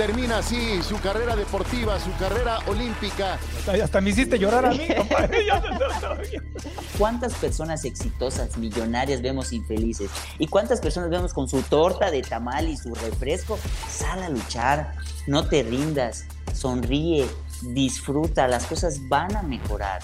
termina así su carrera deportiva, su carrera olímpica. Hasta, me hiciste llorar a mí, compadre. ¿Cuántas personas exitosas, millonarias vemos infelices? ¿Y cuántas personas vemos con su torta de tamal y su refresco? Sal a luchar, no te rindas, sonríe, disfruta, las cosas van a mejorar.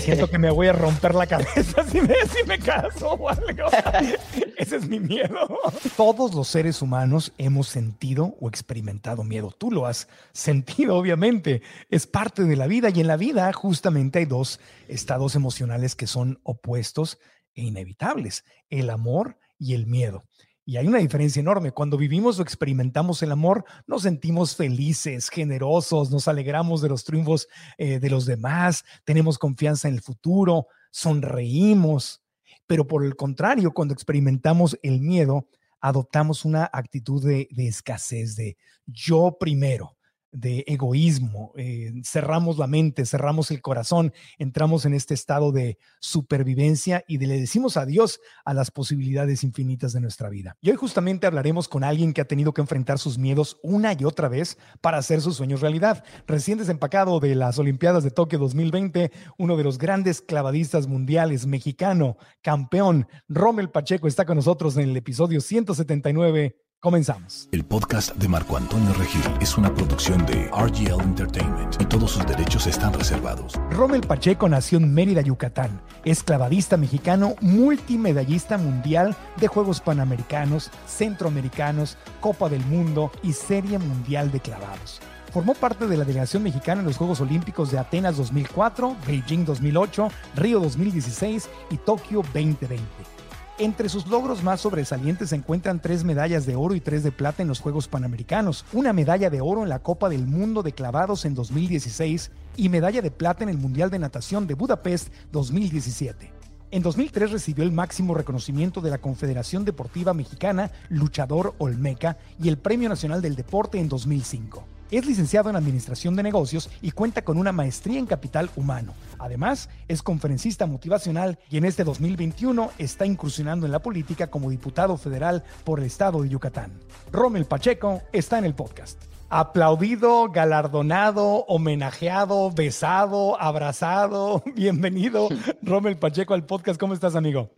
Siento que me voy a romper la cabeza si me, si me caso o algo. Ese es mi miedo. Todos los seres humanos hemos sentido o experimentado miedo. Tú lo has sentido, obviamente. Es parte de la vida y en la vida justamente hay dos estados emocionales que son opuestos e inevitables, el amor y el miedo. Y hay una diferencia enorme. Cuando vivimos o experimentamos el amor, nos sentimos felices, generosos, nos alegramos de los triunfos eh, de los demás, tenemos confianza en el futuro, sonreímos. Pero por el contrario, cuando experimentamos el miedo, adoptamos una actitud de escasez, de yo primero de egoísmo, eh, cerramos la mente, cerramos el corazón, entramos en este estado de supervivencia y le decimos adiós a las posibilidades infinitas de nuestra vida. Y hoy justamente hablaremos con alguien que ha tenido que enfrentar sus miedos una y otra vez para hacer sus sueños realidad. Recién desempacado de las Olimpiadas de Tokio 2020, uno de los grandes clavadistas mundiales, mexicano, campeón, Rommel Pacheco está con nosotros en el episodio 179 Comenzamos. El podcast de Marco Antonio Regil es una producción de RGL Entertainment y todos sus derechos están reservados. Rommel Pacheco nació en Mérida, Yucatán. Es clavadista mexicano, multimedallista mundial de Juegos Panamericanos, Centroamericanos, Copa del Mundo y Serie Mundial de Clavados. Formó parte de la delegación mexicana en los Juegos Olímpicos de Atenas 2004, Beijing 2008, Río 2016 y Tokio 2020. Entre sus logros más sobresalientes se encuentran tres medallas de oro y tres de plata en los Juegos Panamericanos, una medalla de oro en la Copa del Mundo de Clavados en 2016 y medalla de plata en el Mundial de Natación de Budapest 2017. En 2003 recibió el máximo reconocimiento de la Confederación Deportiva Mexicana Luchador Olmeca y el Premio Nacional del Deporte en 2005. Es licenciado en Administración de Negocios y cuenta con una maestría en Capital Humano. Además, es conferencista motivacional y en este 2021 está incursionando en la política como diputado federal por el estado de Yucatán. Rommel Pacheco está en el podcast. Aplaudido, galardonado, homenajeado, besado, abrazado. Bienvenido, Rommel Pacheco, al podcast. ¿Cómo estás, amigo?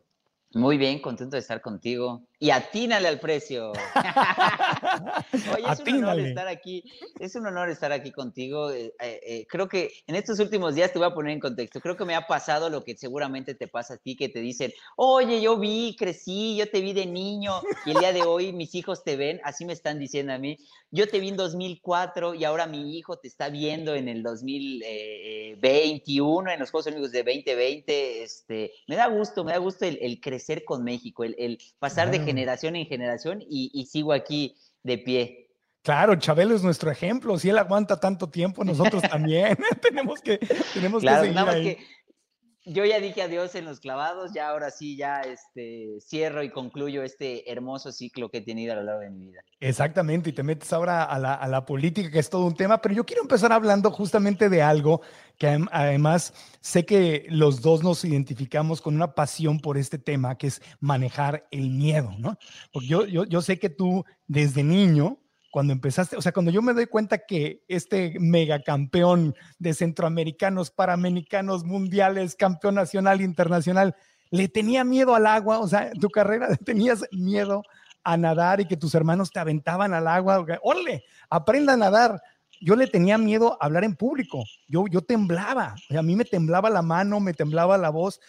Muy bien, contento de estar contigo. Y atínale al precio. Oye, es un honor estar aquí. Es un honor estar aquí contigo. Eh, eh, eh, creo que en estos últimos días te voy a poner en contexto. Creo que me ha pasado lo que seguramente te pasa a ti, que te dicen, oye, yo vi, crecí, yo te vi de niño y el día de hoy mis hijos te ven. Así me están diciendo a mí. Yo te vi en 2004 y ahora mi hijo te está viendo en el 2021, en los Juegos Olímpicos de 2020. Este, me da gusto, me da gusto el, crecer con México, el, pasar de generación en generación y, sigo aquí de pie. Claro, Chabelo es nuestro ejemplo. Si él aguanta tanto tiempo, nosotros también tenemos que, tenemos que seguir ahí yo ya dije adiós en los clavados, ya ahora sí, ya este, cierro y concluyo este hermoso ciclo que he tenido a lo largo de mi vida. Exactamente, y te metes ahora a la, a la política, que es todo un tema, pero yo quiero empezar hablando justamente de algo que además sé que los dos nos identificamos con una pasión por este tema, que es manejar el miedo, ¿no? Porque yo, yo, yo sé que tú desde niño, cuando empezaste, o sea, cuando yo me doy cuenta que este megacampeón de centroamericanos, paramericanos, mundiales, campeón nacional, internacional, le tenía miedo al agua, o sea, tu carrera tenías miedo a nadar y que tus hermanos te aventaban al agua, órale, aprenda a nadar. Yo le tenía miedo a hablar en público, yo, yo temblaba, a mí me temblaba la mano, me temblaba la voz,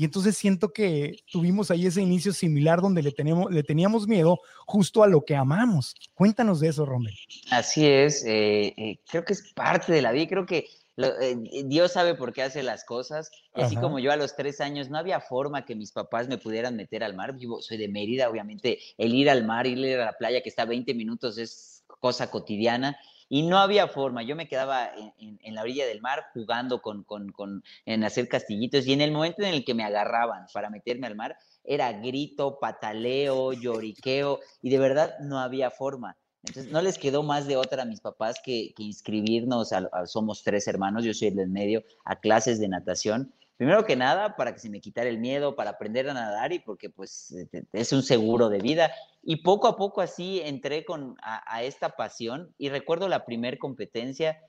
y entonces siento que tuvimos ahí ese inicio similar donde le, tenemos, le teníamos miedo justo a lo que amamos. Cuéntanos de eso, Romel. Así es, eh, eh, creo que es parte de la vida, creo que eh, Dios sabe por qué hace las cosas. así como yo a los tres años no había forma que mis papás me pudieran meter al mar. Yo soy de Mérida, obviamente el ir al mar, ir a la playa que está a 20 minutos es cosa cotidiana y no había forma. Yo me quedaba en, la orilla del mar jugando con, con, en hacer castillitos y en el momento en el que me agarraban para meterme al mar, era grito, pataleo, lloriqueo y de verdad no había forma. Entonces no les quedó más de otra a mis papás que, inscribirnos, somos tres hermanos, yo soy el del medio, a clases de natación primero que nada, para que se me quitara el miedo, para aprender a nadar y porque pues es un seguro de vida. Y poco a poco así entré con, a, esta pasión y recuerdo la primer competencia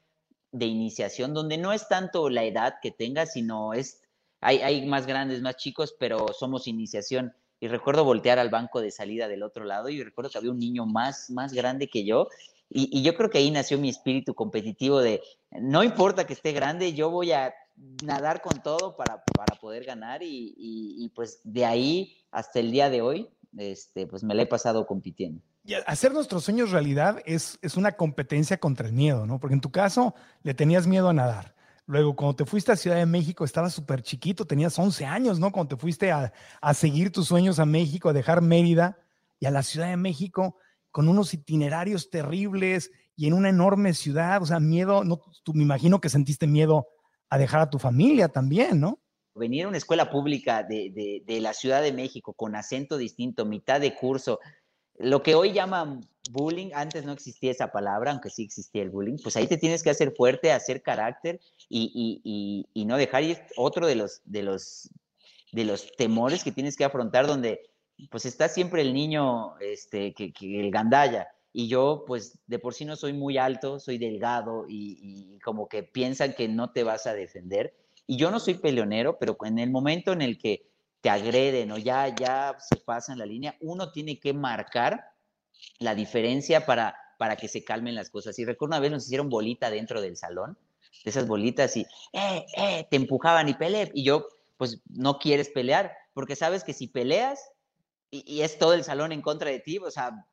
de iniciación donde no es tanto la edad que tengas, sino es, hay, hay más grandes, más chicos, pero somos iniciación y recuerdo voltear al banco de salida del otro lado y recuerdo que había un niño más, más grande que yo y, yo creo que ahí nació mi espíritu competitivo de no importa que esté grande, yo voy a nadar con todo para, para poder ganar y, y, pues de ahí hasta el día de hoy, este, pues me la he pasado compitiendo. Y hacer nuestros sueños realidad es, es una competencia contra el miedo, ¿no? Porque en tu caso le tenías miedo a nadar. Luego, cuando te fuiste a Ciudad de México, estabas súper chiquito, tenías 11 años, ¿no? Cuando te fuiste a, a, seguir tus sueños a México, a dejar Mérida y a la Ciudad de México con unos itinerarios terribles y en una enorme ciudad, o sea, miedo, no, tú me imagino que sentiste miedo a dejar a tu familia también, ¿no? Venir a una escuela pública de, de, la Ciudad de México con acento distinto, mitad de curso, lo que hoy llaman bullying, antes no existía esa palabra, aunque sí existía el bullying, pues ahí te tienes que hacer fuerte, hacer carácter y, y, y, no dejar ir otro de los, de, los, de los temores que tienes que afrontar donde pues está siempre el niño, este, que, que el gandaya. Y yo, pues, de por sí no soy muy alto, soy delgado y, y, como que piensan que no te vas a defender. Y yo no soy peleonero, pero en el momento en el que te agreden o ya, ya se pasan la línea, uno tiene que marcar la diferencia para, para que se calmen las cosas. Y recuerdo una vez nos hicieron bolita dentro del salón, de esas bolitas, y eh, eh, te empujaban y peleé. Y yo, pues no quieres pelear, porque sabes que si peleas y, es todo el salón en contra de ti, o sea,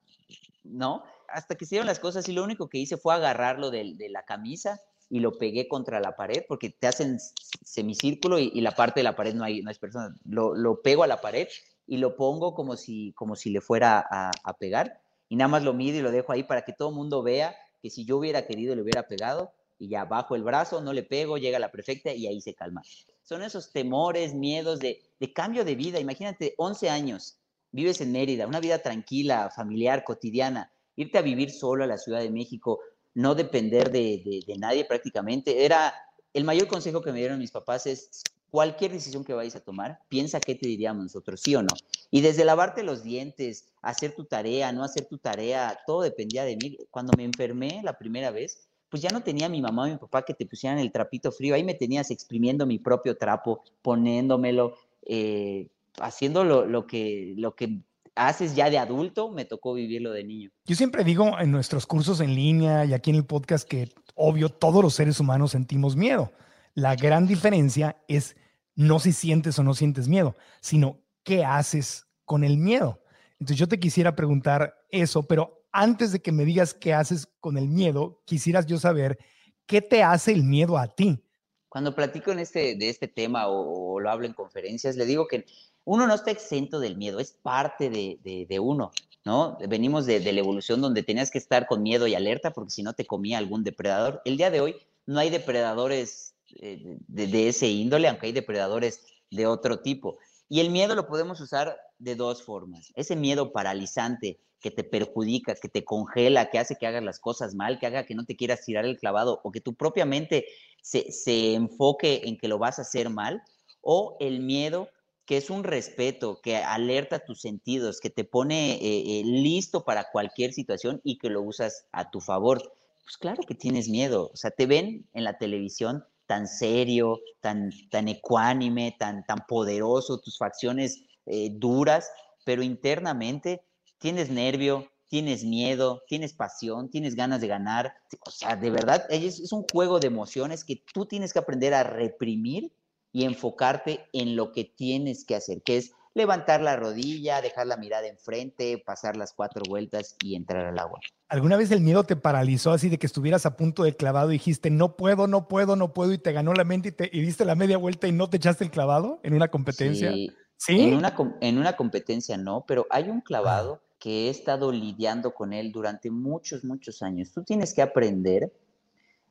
¿no? Hasta que se dieron las cosas y lo único que hice fue agarrarlo de, de la camisa y lo pegué contra la pared, porque te hacen semicírculo y, la parte de la pared no hay, no hay persona. Lo, lo, pego a la pared y lo pongo como si, como si le fuera a, a pegar y nada más lo mido y lo dejo ahí para que todo el mundo vea que si yo hubiera querido le hubiera pegado y ya bajo el brazo, no le pego, llega la perfecta y ahí se calma. Son esos temores, miedos de, de cambio de vida. Imagínate, 11 años, vives en Mérida, una vida tranquila, familiar, cotidiana, irte a vivir solo a la Ciudad de México, no depender de, de, nadie prácticamente. Era el mayor consejo que me dieron mis papás es cualquier decisión que vayas a tomar, piensa qué te diríamos nosotros, sí o no. Y desde lavarte los dientes, hacer tu tarea, no hacer tu tarea, todo dependía de mí. Cuando me enfermé la primera vez, pues ya no tenía mi mamá o mi papá que te pusieran el trapito frío, ahí me tenías exprimiendo mi propio trapo, poniéndomelo, eh, haciendo lo, lo, que, lo que haces ya de adulto, me tocó vivirlo de niño. Yo siempre digo en nuestros cursos en línea y aquí en el podcast que obvio todos los seres humanos sentimos miedo la gran diferencia es no si sientes o no sientes miedo, sino qué haces con el miedo. Entonces yo te quisiera preguntar eso, pero antes de que me digas qué haces con el miedo, quisieras yo saber qué te hace el miedo a ti. Cuando platico en este, de este tema o, o lo hablo en conferencias, le digo que uno no está exento del miedo, es parte de, de, uno, ¿no? Venimos de, de, la evolución donde tenías que estar con miedo y alerta porque si no te comía algún depredador. El día de hoy no hay depredadores eh, de, de, ese índole, aunque hay depredadores de otro tipo. Y el miedo lo podemos usar de dos formas. Ese miedo paralizante que te perjudica, que te congela, que hace que hagas las cosas mal, que haga que no te quieras tirar el clavado o que tu propia mente se, se enfoque en que lo vas a hacer mal. O el miedo que es un respeto, que alerta tus sentidos, que te pone eh, eh, listo para cualquier situación y que lo usas a tu favor. Pues claro que tienes miedo, o sea, te ven en la televisión tan serio, tan, tan ecuánime, tan, tan poderoso, tus facciones eh, duras, pero internamente tienes nervio, tienes miedo, tienes pasión, tienes ganas de ganar. O sea, de verdad, es, es un juego de emociones que tú tienes que aprender a reprimir y enfocarte en lo que tienes que hacer, que es levantar la rodilla, dejar la mirada enfrente, pasar las cuatro vueltas y entrar al agua. ¿Alguna vez el miedo te paralizó así de que estuvieras a punto de clavado y dijiste, no puedo, no puedo, no puedo, y te ganó la mente y, te, y diste la media vuelta y no te echaste el clavado en una competencia? Sí, ¿Sí? En, una, en una competencia no, pero hay un clavado ah. que he estado lidiando con él durante muchos, muchos años. Tú tienes que aprender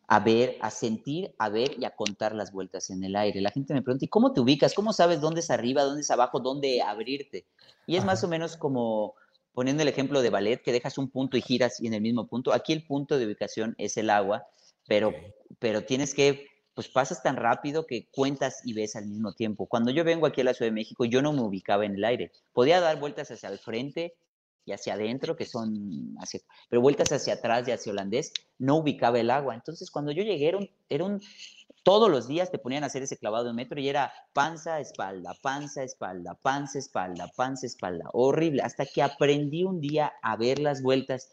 a ver, a sentir, a ver y a contar las vueltas en el aire. La gente me pregunta, ¿y cómo te ubicas? ¿Cómo sabes dónde es arriba, dónde es abajo, dónde abrirte? Y es Ajá. más o menos como poniendo el ejemplo de ballet, que dejas un punto y giras y en el mismo punto. Aquí el punto de ubicación es el agua, pero, pero tienes que pues pasas tan rápido que cuentas y ves al mismo tiempo. Cuando yo vengo aquí a la Ciudad de México, yo no me ubicaba en el aire. Podía dar vueltas hacia el frente y hacia adentro, que son, hacia, pero vueltas hacia atrás y hacia holandés, no ubicaba el agua. Entonces, cuando yo llegué, era un, todos los días te ponían a hacer ese clavado de metro y era panza, espalda, panza, espalda, panza, espalda, panza, espalda. Horrible, hasta que aprendí un día a ver las vueltas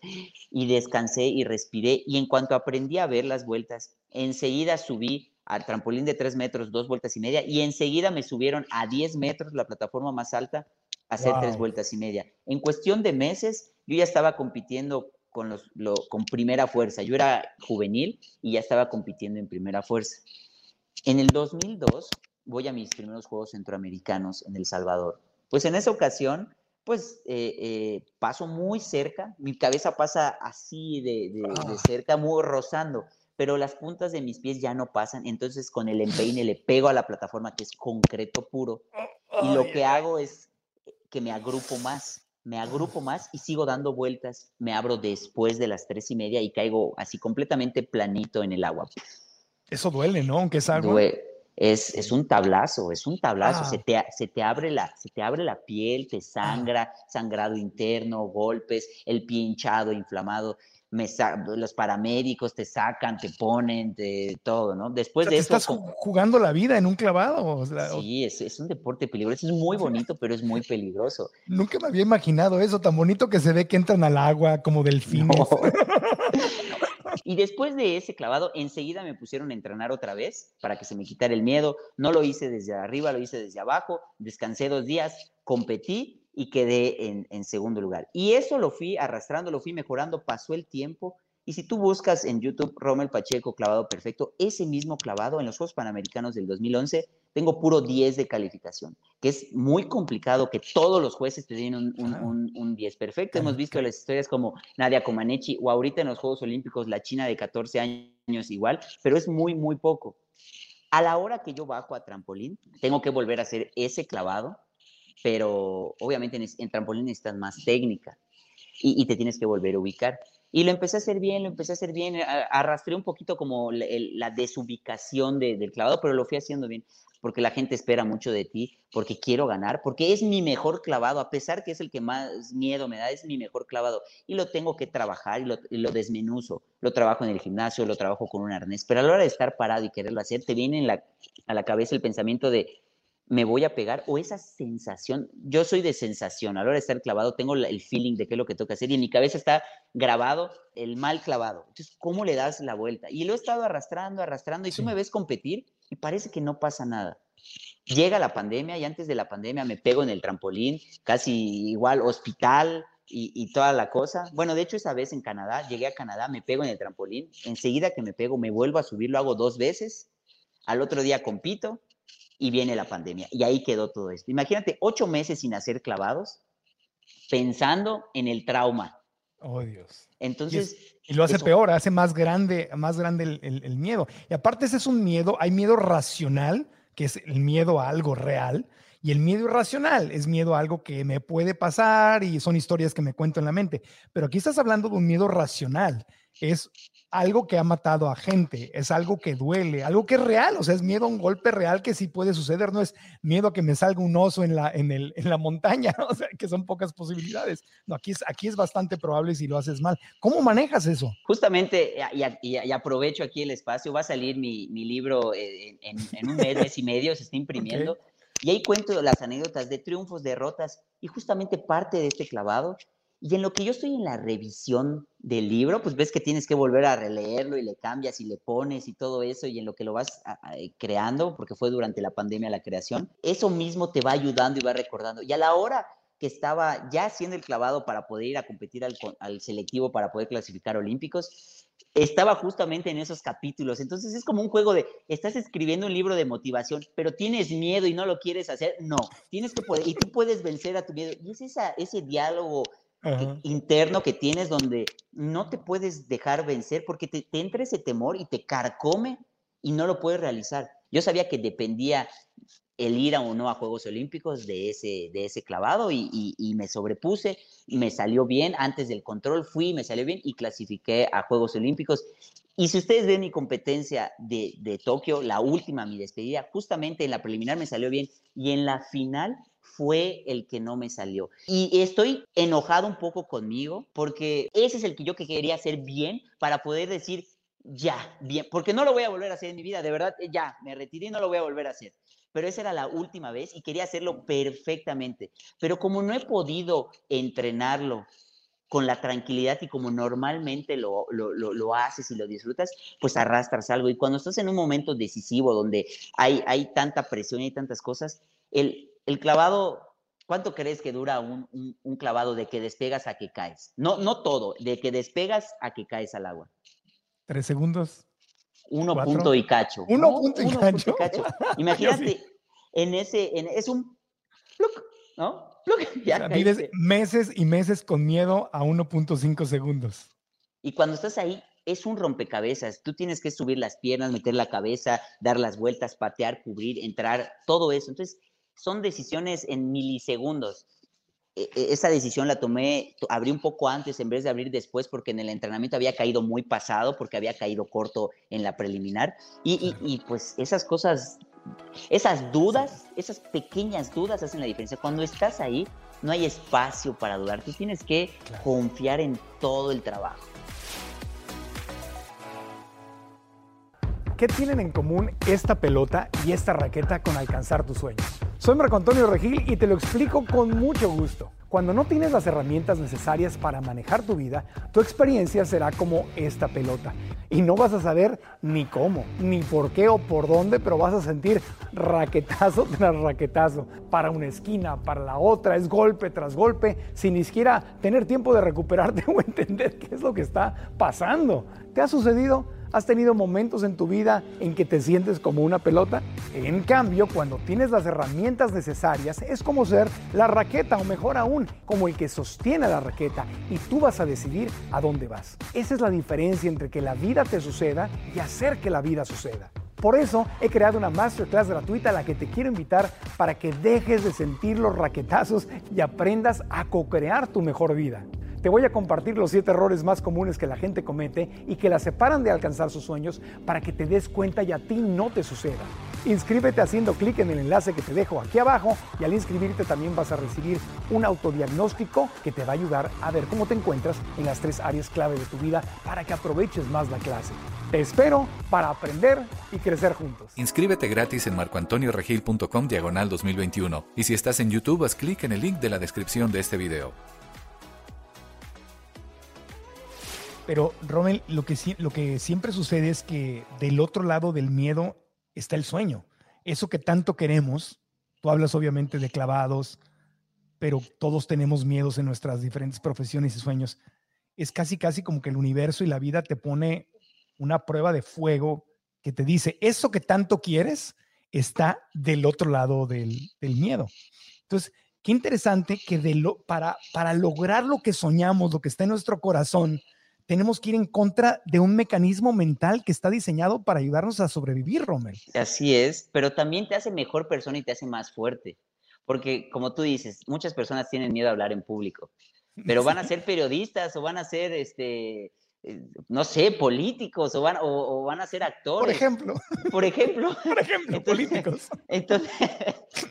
y descansé y respiré. Y en cuanto aprendí a ver las vueltas, enseguida subí al trampolín de tres metros, dos vueltas y media, y enseguida me subieron a 10 metros, la plataforma más alta, hacer tres vueltas y media. En cuestión de meses, yo ya estaba compitiendo con, los, con primera fuerza. Yo era juvenil y ya estaba compitiendo en primera fuerza. En el 2002 voy a mis primeros Juegos Centroamericanos en El Salvador. Pues en esa ocasión, pues eh, eh, paso muy cerca, mi cabeza pasa así de, de ah. cerca, muy rozando pero las puntas de mis pies ya no pasan, entonces con el empeine le pego a la plataforma que es concreto puro y lo que hago es que me agrupo más, me agrupo más y sigo dando vueltas, me abro después de las tres y media y caigo así completamente planito en el agua. Eso duele, ¿no? Aunque es algo... Es, es, un tablazo, es un tablazo, se, ah. te, se, te abre la, se te abre la piel, te sangra, sangrado interno, golpes, el pie hinchado, inflamado los paramédicos te sacan, te ponen, de todo, ¿no? Después de eso... Estás jugando la vida en un clavado. sí, es, es, un deporte peligroso, es muy bonito, pero es muy peligroso. Nunca me había imaginado eso, tan bonito que se ve que entran al agua como delfines. Y después de ese clavado, enseguida me pusieron a entrenar otra vez para que se me quitara el miedo. No lo hice desde arriba, lo hice desde abajo. Descansé dos días, competí y quedé en, segundo lugar. Y eso lo fui arrastrando, lo fui mejorando, pasó el tiempo. Y si tú buscas en YouTube Rommel Pacheco clavado perfecto, ese mismo clavado en los Juegos Panamericanos del 2011, tengo puro 10 de calificación, que es muy complicado que todos los jueces te den un, un, 10 perfecto. Hemos visto las historias como Nadia Comaneci o ahorita en los Juegos Olímpicos la China de 14 años igual, pero es muy, muy poco. A la hora que yo bajo a trampolín, tengo que volver a hacer ese clavado pero obviamente en, trampolín necesitas más técnica y, te tienes que volver a ubicar. Y lo empecé a hacer bien, lo empecé a hacer bien, arrastré un poquito como la, desubicación del clavado, pero lo fui haciendo bien, porque la gente espera mucho de ti, porque quiero ganar, porque es mi mejor clavado, a pesar que es el que más miedo me da, es mi mejor clavado, y lo tengo que trabajar y lo, y lo desmenuzo, lo trabajo en el gimnasio, lo trabajo con un arnés, pero a la hora de estar parado y quererlo hacer, te viene en la, a la cabeza el pensamiento de, me voy a pegar o esa sensación, yo soy de sensación, a la hora de estar clavado tengo el feeling de qué es lo que tengo que hacer y en mi cabeza está grabado el mal clavado. Entonces, ¿cómo le das la vuelta? Y lo he estado arrastrando, arrastrando y tú me ves competir y parece que no pasa nada. Llega la pandemia y antes de la pandemia me pego en el trampolín, casi igual hospital y, y toda la cosa. Bueno, de hecho esa vez en Canadá, llegué a Canadá, me pego en el trampolín, enseguida que me pego me vuelvo a subir, lo hago dos veces, al otro día compito y viene la pandemia. Y ahí quedó todo esto. Imagínate, ocho meses sin hacer clavados, pensando en el trauma. Oh, Dios. Entonces. Y, lo hace peor, hace más grande, más grande el, miedo. Y aparte, ese es un miedo, hay miedo racional, que es el miedo a algo real, y el miedo irracional es miedo a algo que me puede pasar y son historias que me cuento en la mente. Pero aquí estás hablando de un miedo racional, es algo que ha matado a gente, es algo que duele, algo que es real, o sea, es miedo a un golpe real que sí puede suceder, no es miedo a que me salga un oso en la, en el, en la montaña, o sea, que son pocas posibilidades. No, aquí es, aquí es bastante probable si lo haces mal. ¿Cómo manejas eso? Justamente, y, aprovecho aquí el espacio, va a salir mi, mi libro en, en, un mes, y medio, se está imprimiendo. Y ahí cuento las anécdotas de triunfos, derrotas, y justamente parte de este clavado y en lo que yo estoy en la revisión del libro, pues ves que tienes que volver a releerlo y le cambias y le pones y todo eso, y en lo que lo vas eh, creando, porque fue durante la pandemia la creación, eso mismo te va ayudando y va recordando. Y a la hora que estaba ya haciendo el clavado para poder ir a competir al, al selectivo para poder clasificar olímpicos, estaba justamente en esos capítulos. Entonces es como un juego de, estás escribiendo un libro de motivación, pero tienes miedo y no lo quieres hacer. No, tienes que poder, y tú puedes vencer a tu miedo. Y es esa, ese diálogo interno que tienes donde no te puedes dejar vencer porque te, entra ese temor y te carcome y no lo puedes realizar. Yo sabía que dependía el ir a o no a Juegos Olímpicos de ese, de ese clavado y, me sobrepuse y me salió bien. Antes del control fui, me salió bien y clasifiqué a Juegos Olímpicos. Y si ustedes ven mi competencia de, de Tokio, la última, mi despedida, justamente en la preliminar me salió bien y en la final fue el que no me salió. Y estoy enojado un poco conmigo porque ese es el que yo quería hacer bien para poder decir, ya, bien, porque no lo voy a volver a hacer en mi vida, de verdad, ya, me retiré y no lo voy a volver a hacer pero esa era la última vez y quería hacerlo perfectamente. Pero como no he podido entrenarlo con la tranquilidad y como normalmente lo, lo, haces y lo disfrutas, pues arrastras algo. Y cuando estás en un momento decisivo donde hay, hay tanta presión y tantas cosas, el, el clavado, ¿cuánto crees que dura un, un, clavado de que despegas a que caes? No, no todo, de que despegas a que caes al agua. Tres segundos. Uno punto y cacho. Uno, punto, y cacho. Imagínate, en ese, en, es un ¿no? ya vives meses y meses con miedo a 1.5 segundos. Y cuando estás ahí, es un rompecabezas. Tú tienes que subir las piernas, meter la cabeza, dar las vueltas, patear, cubrir, entrar, todo eso. Entonces, son decisiones en milisegundos. E, e, esa decisión la tomé, abrí un poco antes en vez de abrir después porque en el entrenamiento había caído muy pasado, porque había caído corto en la preliminar. Y, y, pues esas cosas, esas dudas, esas pequeñas dudas hacen la diferencia. Cuando estás ahí, no hay espacio para dudar. Tú tienes que confiar en todo el trabajo. ¿Qué tienen en común esta pelota y esta raqueta con alcanzar tus sueños? Soy Marco Antonio Regil y te lo explico con mucho gusto. Cuando no tienes las herramientas necesarias para manejar tu vida, tu experiencia será como esta pelota. Y no vas a saber ni cómo, ni por qué o por dónde, pero vas a sentir raquetazo tras raquetazo. Para una esquina, para la otra, es golpe tras golpe, sin ni siquiera tener tiempo de recuperarte o entender qué es lo que está pasando. ¿Te ha sucedido? ¿Has tenido momentos en tu vida en que te sientes como una pelota? En cambio, cuando tienes las herramientas necesarias, es como ser la raqueta o mejor aún, como el que sostiene la raqueta y tú vas a decidir a dónde vas. Esa es la diferencia entre que la vida te suceda y hacer que la vida suceda. Por eso he creado una masterclass gratuita a la que te quiero invitar para que dejes de sentir los raquetazos y aprendas a co-crear tu mejor vida. Te voy a compartir los siete errores más comunes que la gente comete y que la separan de alcanzar sus sueños para que te des cuenta y a ti no te suceda. Inscríbete haciendo clic en el enlace que te dejo aquí abajo y al inscribirte también vas a recibir un autodiagnóstico que te va a ayudar a ver cómo te encuentras en las tres áreas clave de tu vida para que aproveches más la clase. Te espero para aprender y crecer juntos. Inscríbete gratis en marcoantonioregil.com diagonal 2021 y si estás en YouTube haz clic en el link de la descripción de este video. Pero, Rommel, lo que, lo que siempre sucede es que del otro lado del miedo está el sueño. Eso que tanto queremos, tú hablas obviamente de clavados, pero todos tenemos miedos en nuestras diferentes profesiones y sueños. Es casi, casi como que el universo y la vida te pone una prueba de fuego que te dice, eso que tanto quieres está del otro lado del, miedo. Entonces, qué interesante que de lo, para, para lograr lo que soñamos, lo que está en nuestro corazón, tenemos que ir en contra de un mecanismo mental que está diseñado para ayudarnos a sobrevivir, Rommel. Así es, pero también te hace mejor persona y te hace más fuerte. Porque, como tú dices, muchas personas tienen miedo a hablar en público, pero van a ser periodistas o van a ser este, eh, no sé, políticos o van, o, van a ser actores. Por ejemplo. Por ejemplo. Por ejemplo, políticos. Entonces,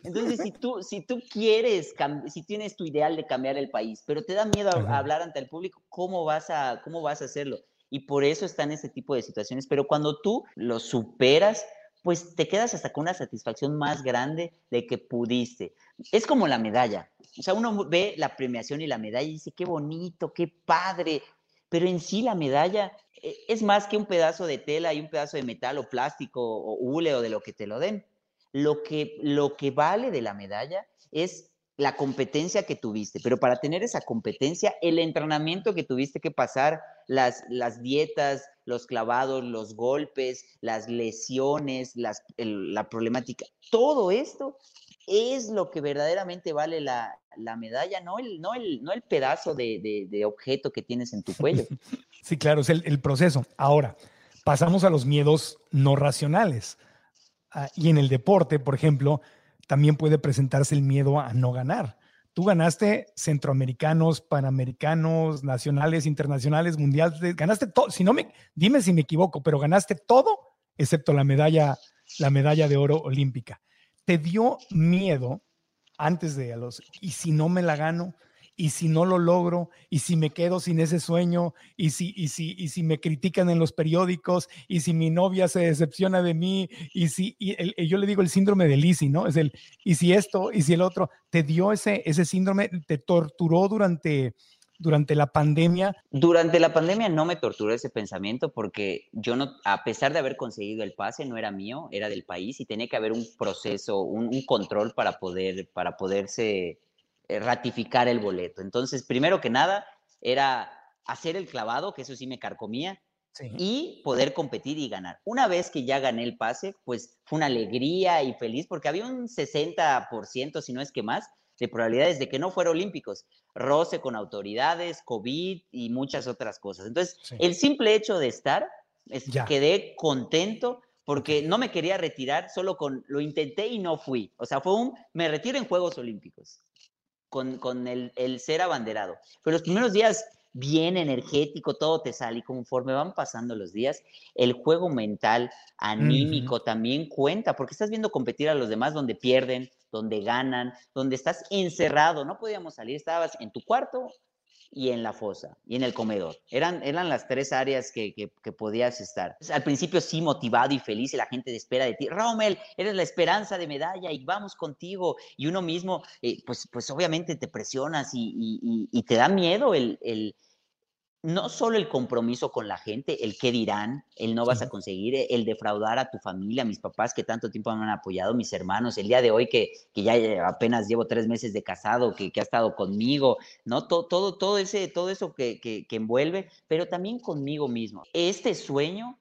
entonces si, tú, si tú quieres, si tienes tu ideal de cambiar el país, pero te da miedo a, hablar ante el público, ¿cómo vas, a, ¿cómo vas a hacerlo? Y por eso están ese tipo de situaciones. Pero cuando tú lo superas, pues te quedas hasta con una satisfacción más grande de que pudiste. Es como la medalla. O sea, uno ve la premiación y la medalla y dice, qué bonito, qué padre, pero en sí la medalla eh, es más que un pedazo de tela y un pedazo de metal o plástico o hule o de lo que te lo den. Lo que, lo que vale de la medalla es la competencia que tuviste, pero para tener esa competencia, el entrenamiento que tuviste que pasar, las, las dietas, los clavados, los golpes, las lesiones, las, la problemática, todo esto es lo que verdaderamente vale la, medalla, no el, no el, no el pedazo de, objeto que tienes en tu cuello. Sí, claro, es el, proceso. Ahora, pasamos a los miedos no racionales. Ah, y en el deporte, por ejemplo, también puede presentarse el miedo a no ganar. Tú ganaste centroamericanos, panamericanos, nacionales, internacionales, mundiales, ganaste todo. Si no me, dime si me equivoco, pero ganaste todo excepto la medalla, la medalla de oro olímpica. ¿Te dio miedo antes de los, y si no me la gano? Y si no lo logro, y si me quedo sin ese sueño, y si, y si, y si me critican en los periódicos, y si mi novia se decepciona de mí, y si y yo le digo el síndrome de Lizzie, ¿no? Es el, y si esto, y si el otro, te dio ese, ese síndrome, te torturó durante, durante la pandemia? Durante la pandemia no me torturó ese pensamiento porque yo no, a pesar de haber conseguido el pase, no era mío, era del país y tenía que haber un proceso, un, un control para poder, para poderse ratificar el boleto. Entonces, primero que nada, era hacer el clavado, que eso sí me carcomía, y poder competir y ganar. Una vez que ya gané el pase, pues fue una alegría y feliz, porque había un 60%, si no es que más, de probabilidades de que no fuera olímpicos. Roce con autoridades, COVID y muchas otras cosas. Entonces, el simple hecho de estar, es, quedé contento porque no me quería retirar, solo con, lo intenté y no fui. O sea, fue un, me retiro en Juegos Olímpicos con, el, ser abanderado. Pero los primeros días bien energético, todo te sale y conforme van pasando los días, el juego mental, anímico también cuenta, porque estás viendo competir a los demás donde pierden, donde ganan, donde estás encerrado, no podíamos salir, estabas en tu cuarto y en la fosa y en el comedor. Eran, eran las tres áreas que, que, podías estar. Al principio sí motivado y feliz y la gente espera de ti, Rommel, eres la esperanza de medalla y vamos contigo. Y uno mismo, eh, pues, pues obviamente te presionas y, y te da miedo el, el no solo el compromiso con la gente, el qué dirán, el no vas a conseguir, el defraudar a tu familia, mis papás que tanto tiempo me han apoyado, mis hermanos, el día de hoy que, que ya apenas llevo tres meses de casado, que, que ha estado conmigo, ¿no? Todo, todo, todo, ese, todo eso que, que, que envuelve, pero también conmigo mismo. Este sueño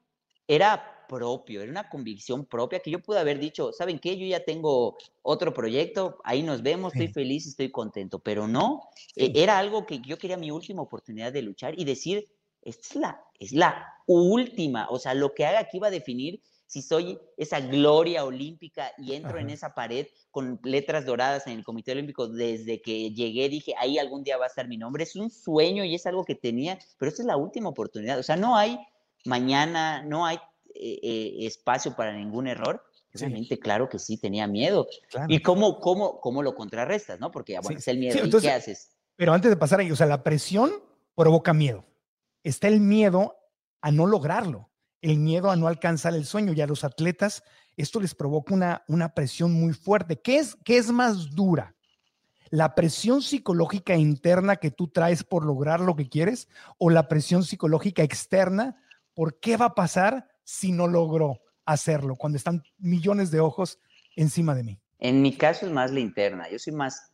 era propio, era una convicción propia que yo pude haber dicho, ¿saben qué? Yo ya tengo otro proyecto, ahí nos vemos, estoy feliz, estoy contento, pero no, e, era algo que yo quería mi última oportunidad de luchar y decir, esta es la, es la última, o sea, lo que haga aquí va a definir si soy esa gloria olímpica y entro en esa pared con letras doradas en el Comité Olímpico desde que llegué, dije, ahí algún día va a estar mi nombre, es un sueño y es algo que tenía, pero esta es la última oportunidad, o sea, no hay mañana, no hay eh, eh, espacio para ningún error, obviamente, claro que sí, tenía miedo. ¿Y cómo, cómo, cómo lo contrarrestas, no? Porque, bueno, es el miedo. ¿Y qué haces? Pero antes de pasar ahí, o sea, la presión provoca miedo. Está el miedo a no lograrlo, el miedo a no alcanzar el sueño. Y a los atletas esto les provoca una, una presión muy fuerte. ¿Qué es, ¿Qué es más dura? ¿La presión psicológica interna que tú traes por lograr lo que quieres o la presión psicológica externa por qué va a pasar si no logro hacerlo cuando están millones de ojos encima de mí? En mi caso es más la interna. Yo soy más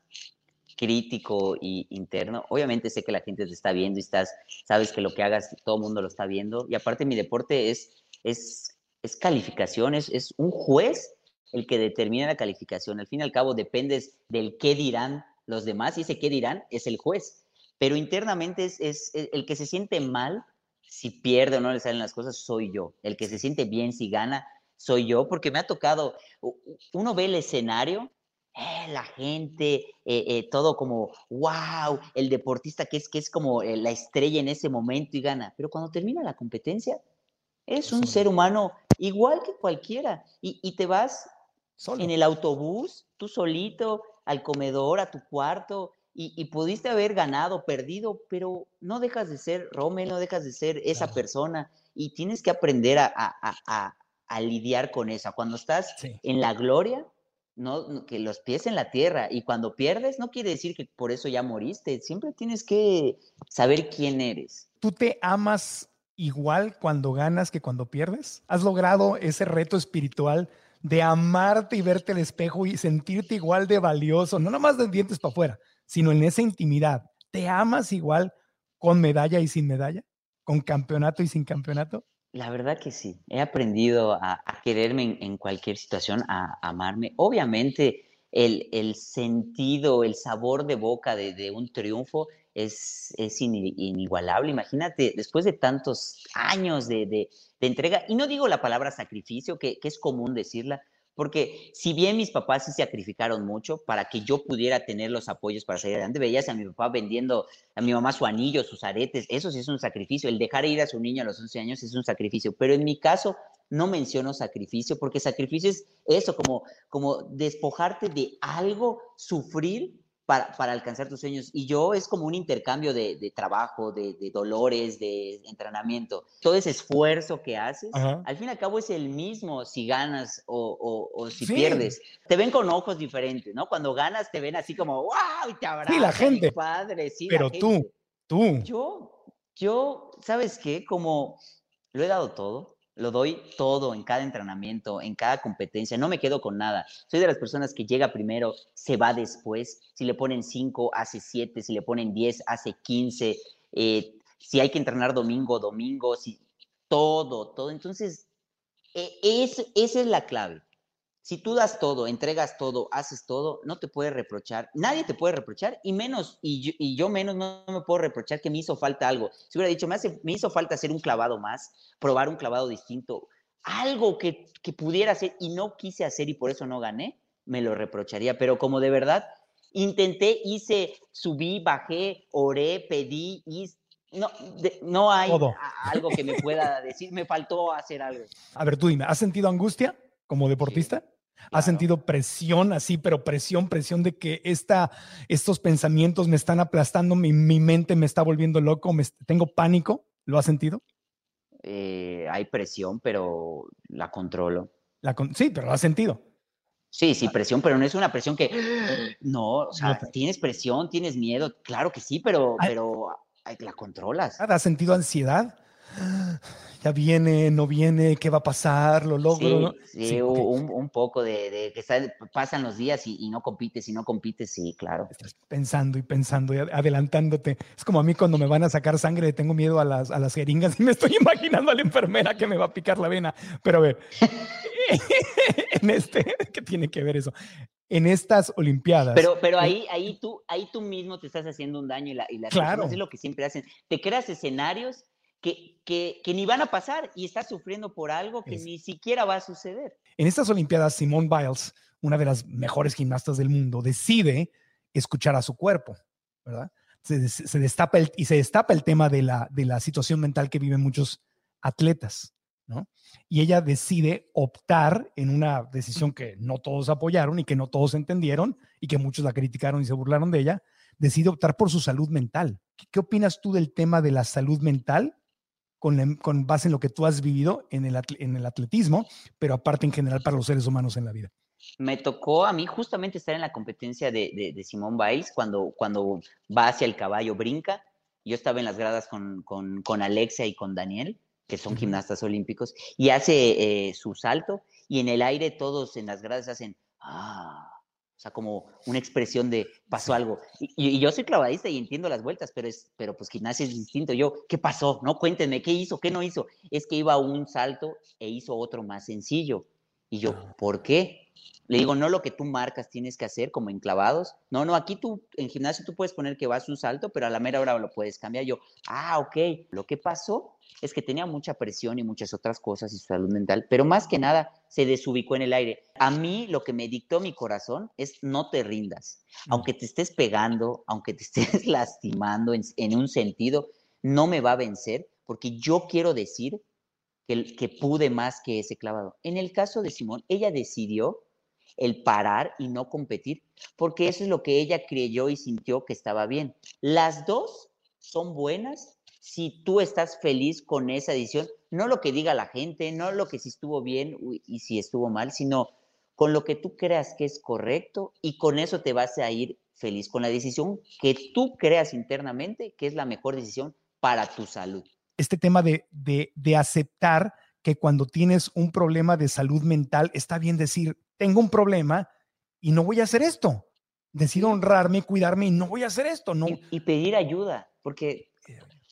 crítico y interno. Obviamente sé que la gente te está viendo y estás, sabes que lo que hagas todo el mundo lo está viendo. Y aparte mi deporte es, es, es calificación, es, un juez el que determina la calificación. Al fin y al cabo dependes del qué dirán los demás y ese qué dirán es el juez. Pero internamente es, es el que se siente mal si pierde o no le salen las cosas, soy yo. El que se siente bien si gana, soy yo, porque me ha tocado, uno ve el escenario, eh, la gente, eh, eh, todo como, wow, el deportista que es, que es como la estrella en ese momento y gana. Pero cuando termina la competencia, es un ser humano igual que cualquiera. Y, te vas en el autobús, tú solito, al comedor, a tu cuarto, y, pudiste haber ganado, perdido, pero no dejas de ser Rommel, no dejas de ser esa persona y tienes que aprender a, lidiar con eso. Cuando estás en la gloria, no, que los pies en la tierra y cuando pierdes no quiere decir que por eso ya moriste, siempre tienes que saber quién eres. ¿Tú te amas igual cuando ganas que cuando pierdes? ¿Has logrado ese reto espiritual de amarte y verte al espejo y sentirte igual de valioso, no nomás de dientes para afuera, sino en esa intimidad. ¿Te amas igual con medalla y sin medalla? ¿Con campeonato y sin campeonato? La verdad que sí. He aprendido a, quererme en, cualquier situación, a, amarme. Obviamente, el, sentido, el sabor de boca de, un triunfo es, es inigualable. Imagínate, después de tantos años de, entrega, y no digo la palabra sacrificio, que, que es común decirla, porque si bien mis papás sí sacrificaron mucho para que yo pudiera tener los apoyos para salir adelante, veías a mi papá vendiendo a mi mamá su anillo, sus aretes, eso sí es un sacrificio, el dejar ir a su niño a los 11 años es un sacrificio, pero en mi caso no menciono sacrificio, porque sacrificio es eso, como, como despojarte de algo, sufrir para, alcanzar tus sueños. Y yo es como un intercambio de, trabajo, de, dolores, de entrenamiento. Todo ese esfuerzo que haces, al fin y al cabo es el mismo si ganas o, si pierdes. Te ven con ojos diferentes, ¿no? Cuando ganas te ven así como, wow, y te abrazan. Sí, la gente. Padre, sí, Pero tú, tú. Yo, yo, ¿sabes qué? Como lo he dado todo lo doy todo en cada entrenamiento, en cada competencia, no me quedo con nada. Soy de las personas que llega primero, se va después. Si le ponen 5, hace 7, si le ponen 10, hace 15. Eh, si hay que entrenar domingo, domingo, si, todo, todo. Entonces, e, es, esa es la clave. Si tú das todo, entregas todo, haces todo, no te puedes reprochar. Nadie te puede reprochar y menos, y yo, menos no, me puedo reprochar que me hizo falta algo. Si hubiera dicho, me, hace, me hizo falta hacer un clavado más, probar un clavado distinto, algo que, que pudiera hacer y no quise hacer y por eso no gané, me lo reprocharía. Pero como de verdad intenté, hice, subí, bajé, oré, pedí, hice, no, no hay algo que me pueda decir, me faltó hacer algo. A ver, tú dime, ¿has sentido angustia como deportista? ¿Has sentido presión así, pero presión, presión de que esta, estos pensamientos me están aplastando, mi, mi mente me está volviendo loco, me, tengo pánico? ¿Lo has sentido? Eh, hay presión, pero la controlo. La sí, pero lo has sentido. Sí, sí, presión, pero no es una presión que, no, o sea, tienes presión, tienes miedo, claro que sí, pero, pero la controlas. ¿Has sentido ansiedad? Ya viene, no viene, qué va a pasar, lo logro. Sí, un, poco de, que pasan los días y, no compites y no compites, sí, claro. Estás pensando y pensando y adelantándote. Es como a mí cuando me van a sacar sangre, tengo miedo a las, a las jeringas y me estoy imaginando a la enfermera que me va a picar la vena. Pero a ver, en este, ¿qué tiene que ver eso? En estas Olimpiadas. Pero, pero ahí, ahí, tú, ahí tú mismo te estás haciendo un daño y, la, y las claro. es lo que siempre hacen. Te creas escenarios que, que, que, ni van a pasar y estás sufriendo por algo que ni siquiera va a suceder. En estas Olimpiadas, Simone Biles, una de las mejores gimnastas del mundo, decide escuchar a su cuerpo, ¿verdad? Se, destapa el, y se destapa el tema de la, de la situación mental que viven muchos atletas, ¿no? Y ella decide optar en una decisión que no todos apoyaron y que no todos entendieron y que muchos la criticaron y se burlaron de ella, decide optar por su salud mental. ¿Qué, qué opinas tú del tema de la salud mental con, base en lo que tú has vivido en el, en el atletismo, pero aparte en general para los seres humanos en la vida. Me tocó a mí justamente estar en la competencia de, de, de Simón Biles cuando, cuando va hacia el caballo, brinca. Yo estaba en las gradas con, con, con Alexia y con Daniel, que son gimnastas olímpicos, y hace eh, su salto y en el aire todos en las gradas hacen, ah, o sea, como una expresión de pasó algo. Y, yo soy clavadista y entiendo las vueltas, pero, es, pero pues gimnasia es distinto. Yo, ¿qué pasó? No, cuéntenme, ¿qué hizo? ¿Qué no hizo? Es que iba a un salto e hizo otro más sencillo. Y yo, ah. ¿por qué? Le digo, no lo que tú marcas tienes que hacer como en clavados. No, no, aquí tú, en gimnasio tú puedes poner que vas un salto, pero a la mera hora lo puedes cambiar. Yo, ah, ok. Lo que pasó es que tenía mucha presión y muchas otras cosas y su salud mental, pero más que nada se desubicó en el aire. A mí lo que me dictó mi corazón es no te rindas. Aunque te estés pegando, aunque te estés lastimando en, un sentido, no me va a vencer porque yo quiero decir que, que pude más que ese clavado. En el caso de Simón, ella decidió el parar y no competir, porque eso es lo que ella creyó y sintió que estaba bien. Las dos son buenas si tú estás feliz con esa decisión, no lo que diga la gente, no lo que si estuvo bien y si estuvo mal, sino con lo que tú creas que es correcto y con eso te vas a ir feliz, con la decisión que tú creas internamente que es la mejor decisión para tu salud. Este tema de, de, aceptar que cuando tienes un problema de salud mental, está bien decir, tengo un problema y no voy a hacer esto. Decido honrarme, cuidarme y no voy a hacer esto. No. y pedir ayuda, porque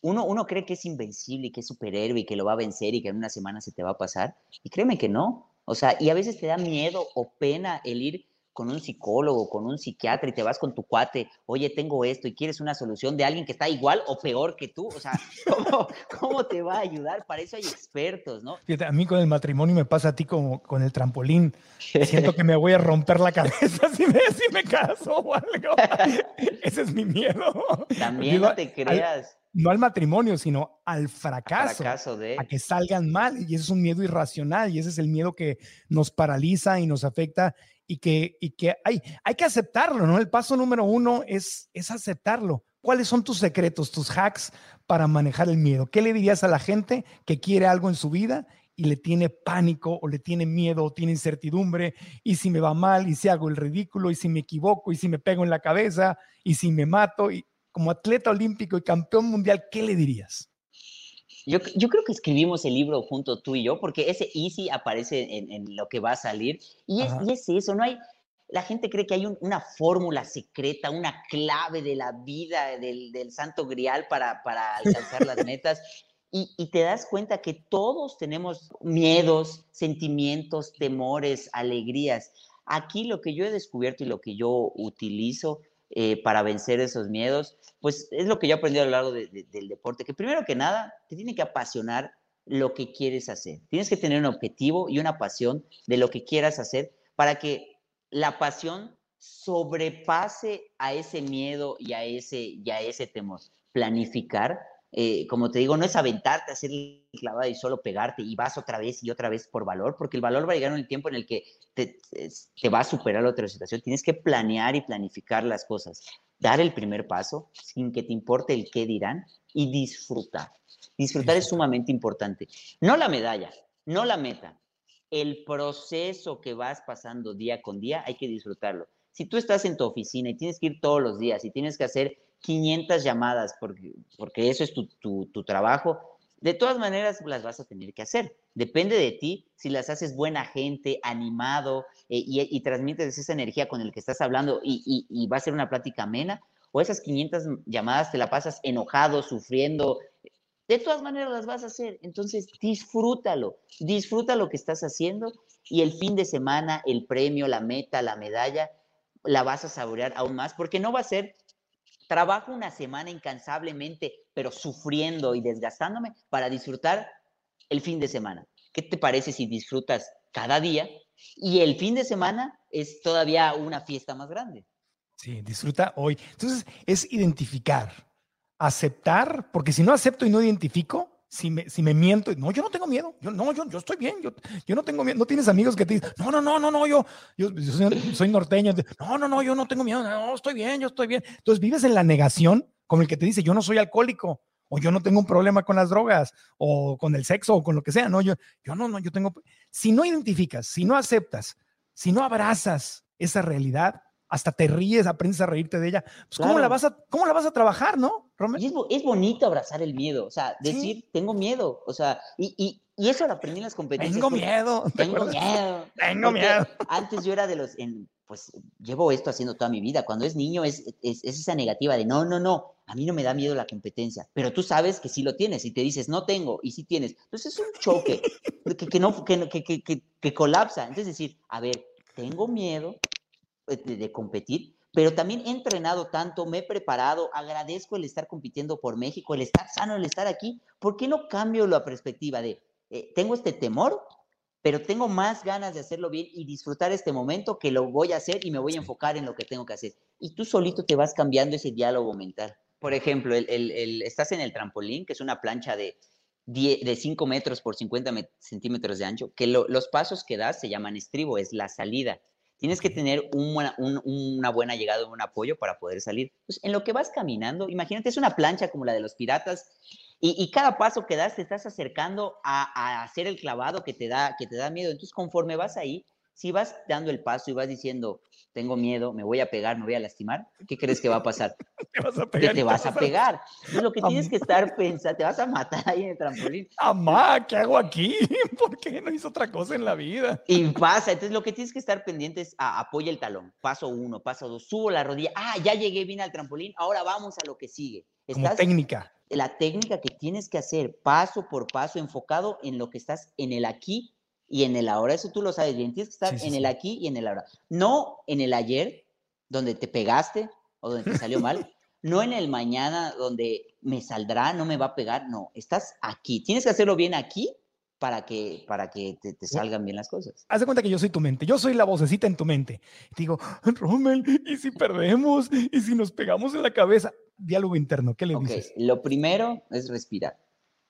uno, cree que es invencible y que es superhéroe y que lo va a vencer y que en una semana se te va a pasar. Y créeme que no. O sea, y a veces te da miedo o pena el ir con un psicólogo, con un psiquiatra y te vas con tu cuate, oye, tengo esto y quieres una solución de alguien que está igual o peor que tú, o sea, ¿cómo, cómo te va a ayudar? Para eso hay expertos, ¿no? Fíjate, a mí con el matrimonio me pasa a ti como con el trampolín. Siento que me voy a romper la cabeza si me, si me caso o algo. Ese es mi miedo. También no te creas. no al matrimonio, sino al fracaso, fracaso de... a que salgan mal. Y ese es un miedo irracional y ese es el miedo que nos paraliza y nos afecta y que, y que hay, hay que aceptarlo, ¿no? El paso número uno es, es aceptarlo. ¿Cuáles son tus secretos, tus hacks para manejar el miedo? ¿Qué le dirías a la gente que quiere algo en su vida y le tiene pánico o le tiene miedo o tiene incertidumbre? Y si me va mal, y si hago el ridículo, y si me equivoco, y si me pego en la cabeza, y si me mato, y como atleta olímpico y campeón mundial, ¿qué le dirías? Yo, yo, creo que escribimos el libro junto tú y yo, porque ese easy aparece en, en lo que va a salir. Y es, y es, eso, no hay. La gente cree que hay una fórmula secreta, una clave de la vida del, del santo grial para, para alcanzar las metas. Y, y, te das cuenta que todos tenemos miedos, sentimientos, temores, alegrías. Aquí lo que yo he descubierto y lo que yo utilizo eh, para vencer esos miedos, pues es lo que yo he aprendido a lo largo del deporte, que primero que nada, te tiene que apasionar lo que quieres hacer. Tienes que tener un objetivo y una pasión de lo que quieras hacer para que la pasión sobrepase a ese miedo y a ese, y a ese temor. Planificar eh, como te digo, no es aventarte, hacer el clavado y solo pegarte y vas otra vez y otra vez por valor, porque el valor va a llegar en el tiempo en el que te, te va a superar la otra situación. Tienes que planear y planificar las cosas, dar el primer paso sin que te importe el qué dirán y disfrutar. Disfrutar es sumamente importante. No la medalla, no la meta, el proceso que vas pasando día con día hay que disfrutarlo. Si tú estás en tu oficina y tienes que ir todos los días y tienes que hacer 500 llamadas, porque, porque eso es tu, tu, trabajo, de todas maneras las vas a tener que hacer. Depende de ti si las haces buena gente, animado eh, y, transmites esa energía con el que estás hablando y, y, va a ser una plática amena, o esas 500 llamadas te la pasas enojado, sufriendo. De todas maneras las vas a hacer. Entonces disfrútalo, disfruta lo que estás haciendo y el fin de semana, el premio, la meta, la medalla, la vas a saborear aún más, porque no va a ser Trabajo una semana incansablemente, pero sufriendo y desgastándome para disfrutar el fin de semana. ¿Qué te parece si disfrutas cada día y el fin de semana es todavía una fiesta más grande? Sí, disfruta hoy. Entonces, es identificar, aceptar, porque si no acepto y no identifico, si me, si me miento, no, yo no tengo miedo, yo no, yo, yo estoy bien, yo, yo no tengo miedo, no tienes amigos que te dicen, no, no, no, no, no, yo, yo, soy, norteño, no, no, no, yo no tengo miedo, no, estoy bien, yo estoy bien. Entonces vives en la negación como el que te dice, yo no soy alcohólico, o yo no tengo un problema con las drogas, o con el sexo, o con lo que sea, no, yo, yo no, no, yo tengo, si no identificas, si no aceptas, si no abrazas esa realidad, hasta te ríes, aprendes a reírte de ella. Pues, ¿cómo, la vas a, ¿Cómo la vas a trabajar, no, es, es, bonito abrazar el miedo, o sea, decir, tengo miedo, o sea, y, y, y, eso lo aprendí en las competencias. Tengo miedo. Tengo miedo. Tengo miedo. Antes yo era de los, en, pues llevo esto haciendo toda mi vida. Cuando es niño es, es, es, esa negativa de no, no, no, a mí no me da miedo la competencia, pero tú sabes que sí lo tienes y te dices no tengo y sí tienes. Entonces es un choque que, que, no, que, que, que, que colapsa. Entonces decir, a ver, tengo miedo, eh, de, competir, pero también he entrenado tanto, me he preparado, agradezco el estar compitiendo por México, el estar sano, el estar aquí. ¿Por qué no cambio la perspectiva de, eh, tengo este temor, pero tengo más ganas de hacerlo bien y disfrutar este momento que lo voy a hacer y me voy a enfocar en lo que tengo que hacer? Y tú solito te vas cambiando ese diálogo mental. Por ejemplo, el, el, estás en el trampolín, que es una plancha de, de 5 metros por 50 centímetros de ancho, que los pasos que das se llaman estribo, es la salida. Tienes que tener una buena llegada, un apoyo para poder salir. Pues en lo que vas caminando, imagínate, es una plancha como la de los piratas y, cada paso que das te estás acercando a, a, hacer el clavado que te, da, que te da miedo. Entonces, conforme vas ahí, si vas dando el paso y vas diciendo, tengo miedo, me voy a pegar, me voy a lastimar, ¿qué crees que va a pasar? te vas a pegar. Que te vas a pegar. Es lo que tienes que estar pensando, te vas a matar ahí en el trampolín. Amá, ¿qué hago aquí? ¿Por qué no hizo otra cosa en la vida? Y pasa, entonces lo que tienes que estar pendiente es a, apoya el talón, paso uno, paso dos, subo la rodilla, ah, ya llegué bien al trampolín, ahora vamos a lo que sigue. Como técnica. La técnica que tienes que hacer paso por paso, enfocado en lo que estás en el aquí y en el ahora. Eso tú lo sabes bien. Tienes que estar en el aquí y en el ahora. No en el ayer, donde te pegaste o donde te salió mal. no en el mañana, donde me saldrá, no me va a pegar. No, estás aquí. Tienes que hacerlo bien aquí para que, para que te, salgan bien las cosas. Haz de cuenta que yo soy tu mente, yo soy la vocecita en tu mente. Te digo, Rommel, ¿y si perdemos? ¿Y si nos pegamos en la cabeza? Diálogo interno, ¿qué le okay. dices? Lo primero es respirar.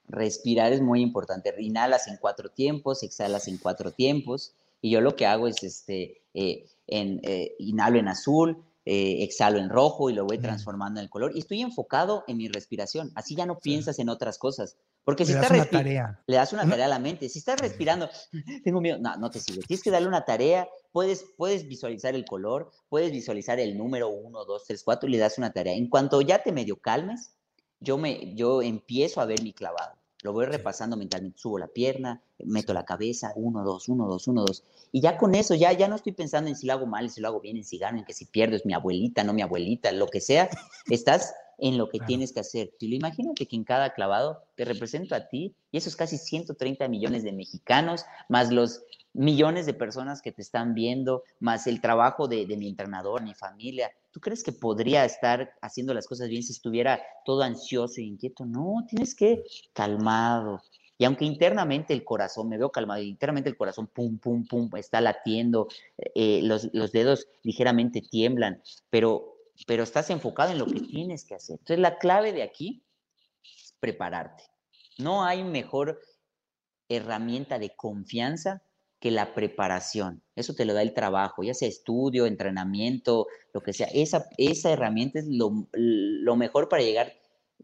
Respirar es muy importante. Inhalas en cuatro tiempos, exhalas en cuatro tiempos. Y yo lo que hago es, este, eh, en, eh, inhalo en azul, eh, exhalo en rojo y lo voy transformando en el color. Y estoy enfocado en mi respiración. Así ya no piensas en otras cosas. Porque si le estás das una tarea. le das una, tarea a la mente. Si estás respirando, tengo miedo, no, no te sirve. Tienes que darle una tarea, puedes, puedes visualizar el color, puedes visualizar el número 1, 2, 3, 4 y le das una tarea. En cuanto ya te medio calmes, yo, me, yo empiezo a ver mi clavado. Lo voy repasando mentalmente, subo la pierna, meto la cabeza, uno, dos, uno, dos, uno, dos. Y ya con eso, ya, ya no estoy pensando en si lo hago mal, si lo hago bien, en si gano, en que si pierdo es mi abuelita, no mi abuelita, lo que sea. Estás en lo que tienes que hacer. Y lo imagínate que en cada clavado te represento a ti y esos casi 130 millones de mexicanos, más los millones de personas que te están viendo, más el trabajo de, de mi entrenador, mi familia. ¿Tú crees que podría estar haciendo las cosas bien si estuviera todo ansioso e inquieto? No, tienes que calmado. Y aunque internamente el corazón, me veo calmado, internamente el corazón, pum, pum, pum, está latiendo, eh, los, los dedos ligeramente tiemblan, pero pero estás enfocado en lo que tienes que hacer. Entonces, la clave de aquí es prepararte. No hay mejor herramienta de confianza que la preparación. Eso te lo da el trabajo, ya sea estudio, entrenamiento, lo que sea. Esa, esa herramienta es lo, lo mejor para llegar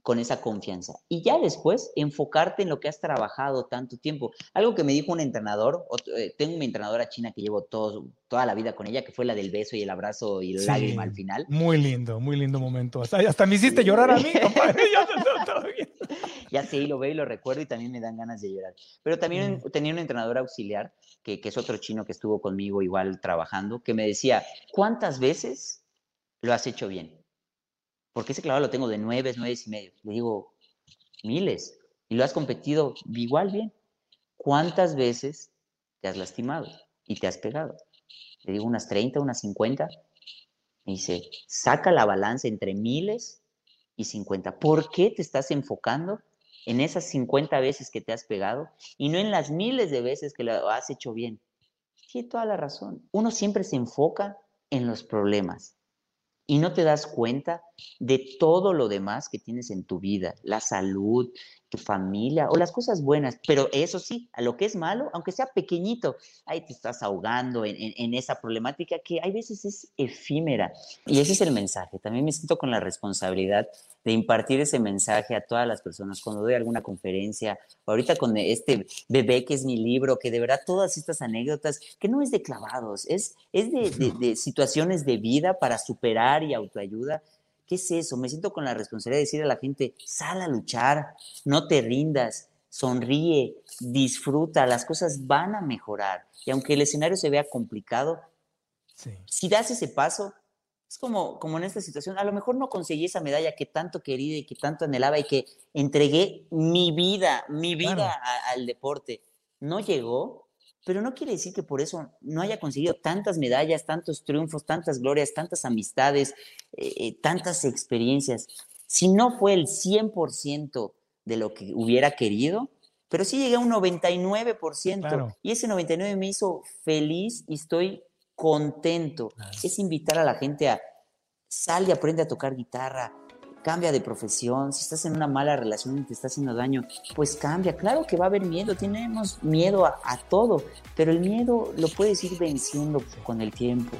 con esa confianza. Y ya después enfocarte en lo que has trabajado tanto tiempo. Algo que me dijo un entrenador, eh, tengo una entrenadora china que llevo todo, toda la vida con ella, que fue la del beso y el abrazo y el lágrima al final. Muy lindo, muy lindo momento. Hasta, hasta me hiciste llorar a mí, compadre. ya y lo veo y lo recuerdo y también me dan ganas de llorar. Pero también mm. tenía un entrenador auxiliar, que, que es otro chino que estuvo conmigo igual trabajando, que me decía, ¿cuántas veces lo has hecho bien? Porque ese clavado lo tengo de nueve, nueve y medio. Le digo, miles. Y lo has competido igual bien. ¿Cuántas veces te has lastimado y te has pegado? Le digo, unas 30, unas 50. Me dice, saca la balanza entre miles y 50. ¿Por qué te estás enfocando en esas 50 veces que te has pegado y no en las miles de veces que lo has hecho bien? Tiene toda la razón. Uno siempre se enfoca en los problemas y no te das cuenta de todo lo demás que tienes en tu vida, la salud, tu familia o las cosas buenas, pero eso sí, a lo que es malo, aunque sea pequeñito, ahí te estás ahogando en, esa problemática que hay veces es efímera. Y ese es el mensaje. También me siento con la responsabilidad de impartir ese mensaje a todas las personas cuando doy alguna conferencia, ahorita con este bebé que es mi libro, que de verdad todas estas anécdotas, que no es de clavados, es, es de, de situaciones de vida para superar y autoayuda ¿Qué es eso? Me siento con la responsabilidad de decir a la gente, sal a luchar, no te rindas, sonríe, disfruta, las cosas van a mejorar. Y aunque el escenario se vea complicado, si das ese paso, es como, como en esta situación, a lo mejor no conseguí esa medalla que tanto quería y que tanto anhelaba y que entregué mi vida, mi vida al deporte. No llegó, pero no quiere decir que por eso no haya conseguido tantas medallas, tantos triunfos, tantas glorias, tantas amistades, eh, eh, tantas experiencias. Si no fue el 100% de lo que hubiera querido, pero sí llegué a un 99%. Y ese 99% me hizo feliz y estoy contento. Es invitar a la gente a sal y aprende a tocar guitarra, cambia de profesión, si estás en una mala relación y te está haciendo daño, pues cambia. Claro que va a haber miedo, tenemos miedo a, todo, pero el miedo lo puedes ir venciendo con el tiempo.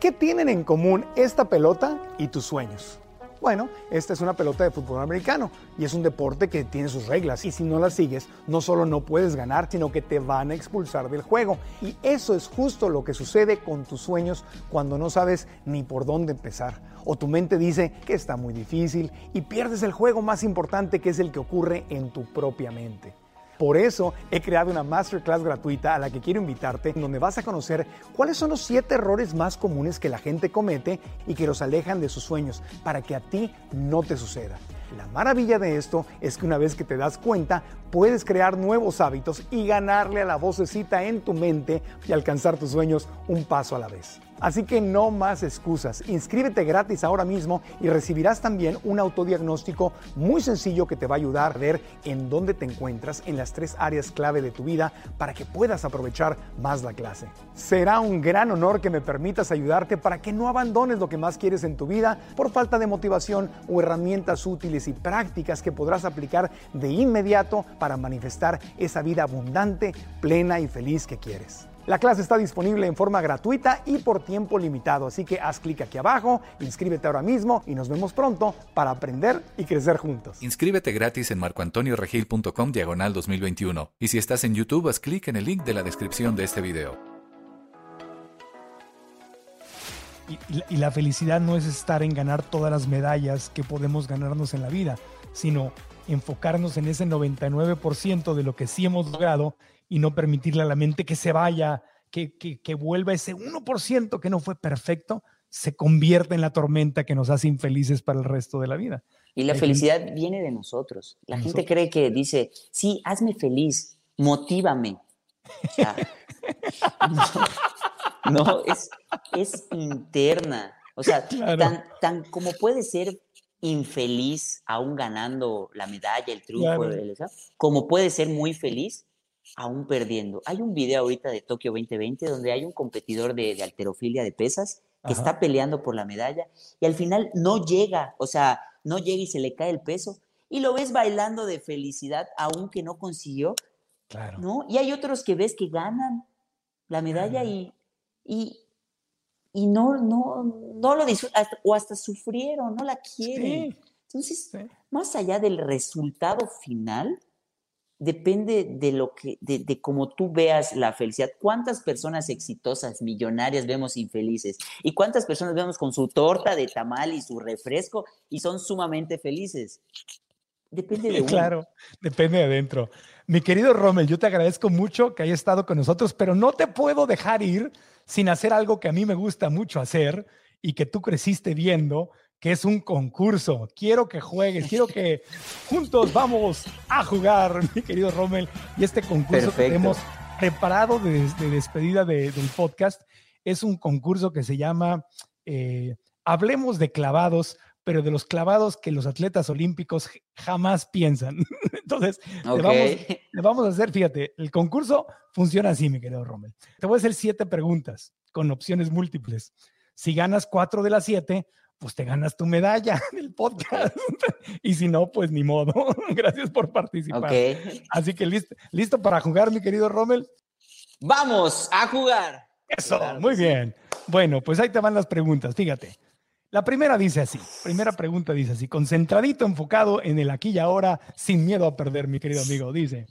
¿Qué tienen en común esta pelota y tus sueños? Bueno, esta es una pelota de fútbol americano y es un deporte que tiene sus reglas y si no las sigues, no solo no puedes ganar, sino que te van a expulsar del juego. Y eso es justo lo que sucede con tus sueños cuando no sabes ni por dónde empezar. O tu mente dice que está muy difícil y pierdes el juego más importante que es el que ocurre en tu propia mente. Por eso he creado una masterclass gratuita a la que quiero invitarte, donde vas a conocer cuáles son los 7 errores más comunes que la gente comete y que los alejan de sus sueños, para que a ti no te suceda. La maravilla de esto es que una vez que te das cuenta, puedes crear nuevos hábitos y ganarle a la vocecita en tu mente y alcanzar tus sueños un paso a la vez. Así que no más excusas. Inscríbete gratis ahora mismo y recibirás también un autodiagnóstico muy sencillo que te va a ayudar a ver en dónde te encuentras en las tres áreas clave de tu vida para que puedas aprovechar más la clase. Será un gran honor que me permitas ayudarte para que no abandones lo que más quieres en tu vida por falta de motivación o herramientas útiles y prácticas que podrás aplicar de inmediato para manifestar esa vida abundante, plena y feliz que quieres. La clase está disponible en forma gratuita y por tiempo limitado, así que haz clic aquí abajo, inscríbete ahora mismo y nos vemos pronto para aprender y crecer juntos. Inscríbete gratis en marcoantonioregil.com diagonal 2021 y si estás en YouTube haz clic en el link de la descripción de este video. Y, la felicidad no es estar en ganar todas las medallas que podemos ganarnos en la vida, sino enfocarnos en ese 99% de lo que sí hemos logrado y no permitirle a la mente que se vaya, que, que, vuelva ese 1% que no fue perfecto, se convierte en la tormenta que nos hace infelices para el resto de la vida. Y la felicidad viene de nosotros. La gente cree que dice, sí, hazme feliz, motívame. no, es, es, interna. O sea, tan, tan como puede ser infeliz aún ganando la medalla, el triunfo, como puede ser muy feliz aún perdiendo. Hay un video ahorita de Tokio 2020 donde hay un competidor de, alterofilia de pesas que está peleando por la medalla y al final no llega, o sea, no llega y se le cae el peso y lo ves bailando de felicidad aunque no consiguió. Claro. ¿no? Y hay otros que ves que ganan la medalla y, y, y, no, no, no lo disfrutan o hasta sufrieron, no la quieren. Entonces, más allá del resultado final, depende de lo que, de, de cómo tú veas la felicidad. ¿Cuántas personas exitosas, millonarias vemos infelices? ¿Y cuántas personas vemos con su torta de tamal y su refresco y son sumamente felices? Depende de uno. Claro, depende de adentro. Mi querido Rommel, yo te agradezco mucho que hayas estado con nosotros, pero no te puedo dejar ir sin hacer algo que a mí me gusta mucho hacer y que tú creciste viendo, que es un concurso. Quiero que juegues, quiero que juntos vamos a jugar, mi querido Rommel. Y este concurso que hemos preparado de, despedida del podcast es un concurso que se llama eh, Hablemos de clavados, pero de los clavados que los atletas olímpicos jamás piensan. Entonces, le, vamos, a hacer, fíjate, el concurso funciona así, mi querido Rommel. Te voy a hacer siete preguntas con opciones múltiples. Si ganas cuatro de las siete, pues te ganas tu medalla del podcast. y si no, pues ni modo. Gracias por participar. Así que listo, listo para jugar, mi querido Rommel. Vamos a jugar. Eso, muy bien. Bueno, pues ahí te van las preguntas. Fíjate. La primera dice así, primera pregunta dice así, concentradito, enfocado en el aquí y ahora, sin miedo a perder, mi querido amigo. Dice,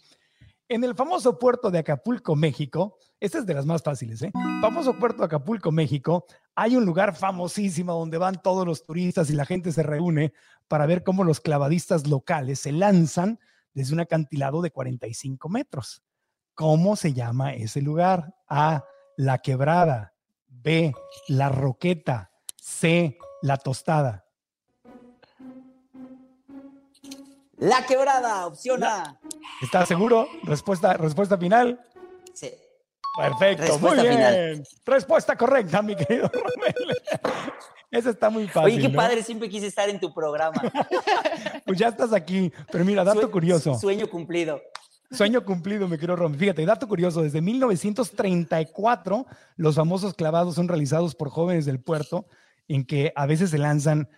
en el famoso puerto de Acapulco, México, esta es de las más fáciles, ¿eh? Famoso puerto de Acapulco, México, hay un lugar famosísimo donde van todos los turistas y la gente se reúne para ver cómo los clavadistas locales se lanzan desde un acantilado de 45 metros. ¿Cómo se llama ese lugar? A, la quebrada. B, la roqueta. C, la tostada. La quebrada, opción A. ¿Estás seguro? Respuesta, respuesta final. Sí. Perfecto, muy bien. Respuesta correcta, mi querido Romel. Esa está muy fácil. Oye, qué padre, siempre quise estar en tu programa. pues ya estás aquí. Pero mira, dato curioso. Sueño cumplido. Sueño cumplido, mi querido Romel. Fíjate, dato curioso, desde 1934 los famosos clavados son realizados por jóvenes del puerto en que a veces se lanzan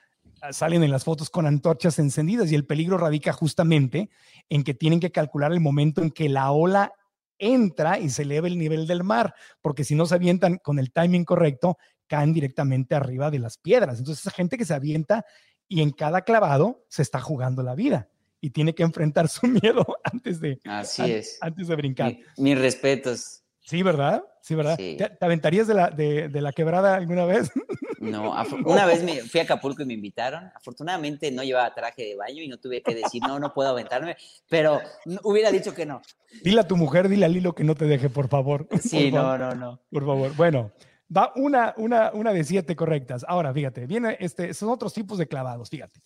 salen en las fotos con antorchas encendidas y el peligro radica justamente en que tienen que calcular el momento en que la ola entra y se eleva el nivel del mar, porque si no se avientan con el timing correcto, caen directamente arriba de las piedras. Entonces, esa gente que se avienta y en cada clavado se está jugando la vida y tiene que enfrentar su miedo antes de, Así es. antes de brincar. mis respetos. Sí, ¿verdad? Sí, ¿verdad? ¿Te, aventarías de la, de, la quebrada alguna vez? No, una vez me fui a Acapulco y me invitaron. Afortunadamente no llevaba traje de baño y no tuve que decir, no, no puedo aventarme, pero hubiera dicho que no. Dile a tu mujer, dile a Lilo que no te deje, por favor. Sí, no, no, no. Por favor. Bueno, va una, una, una de siete correctas. Ahora, fíjate, viene este, son otros tipos de clavados, fíjate.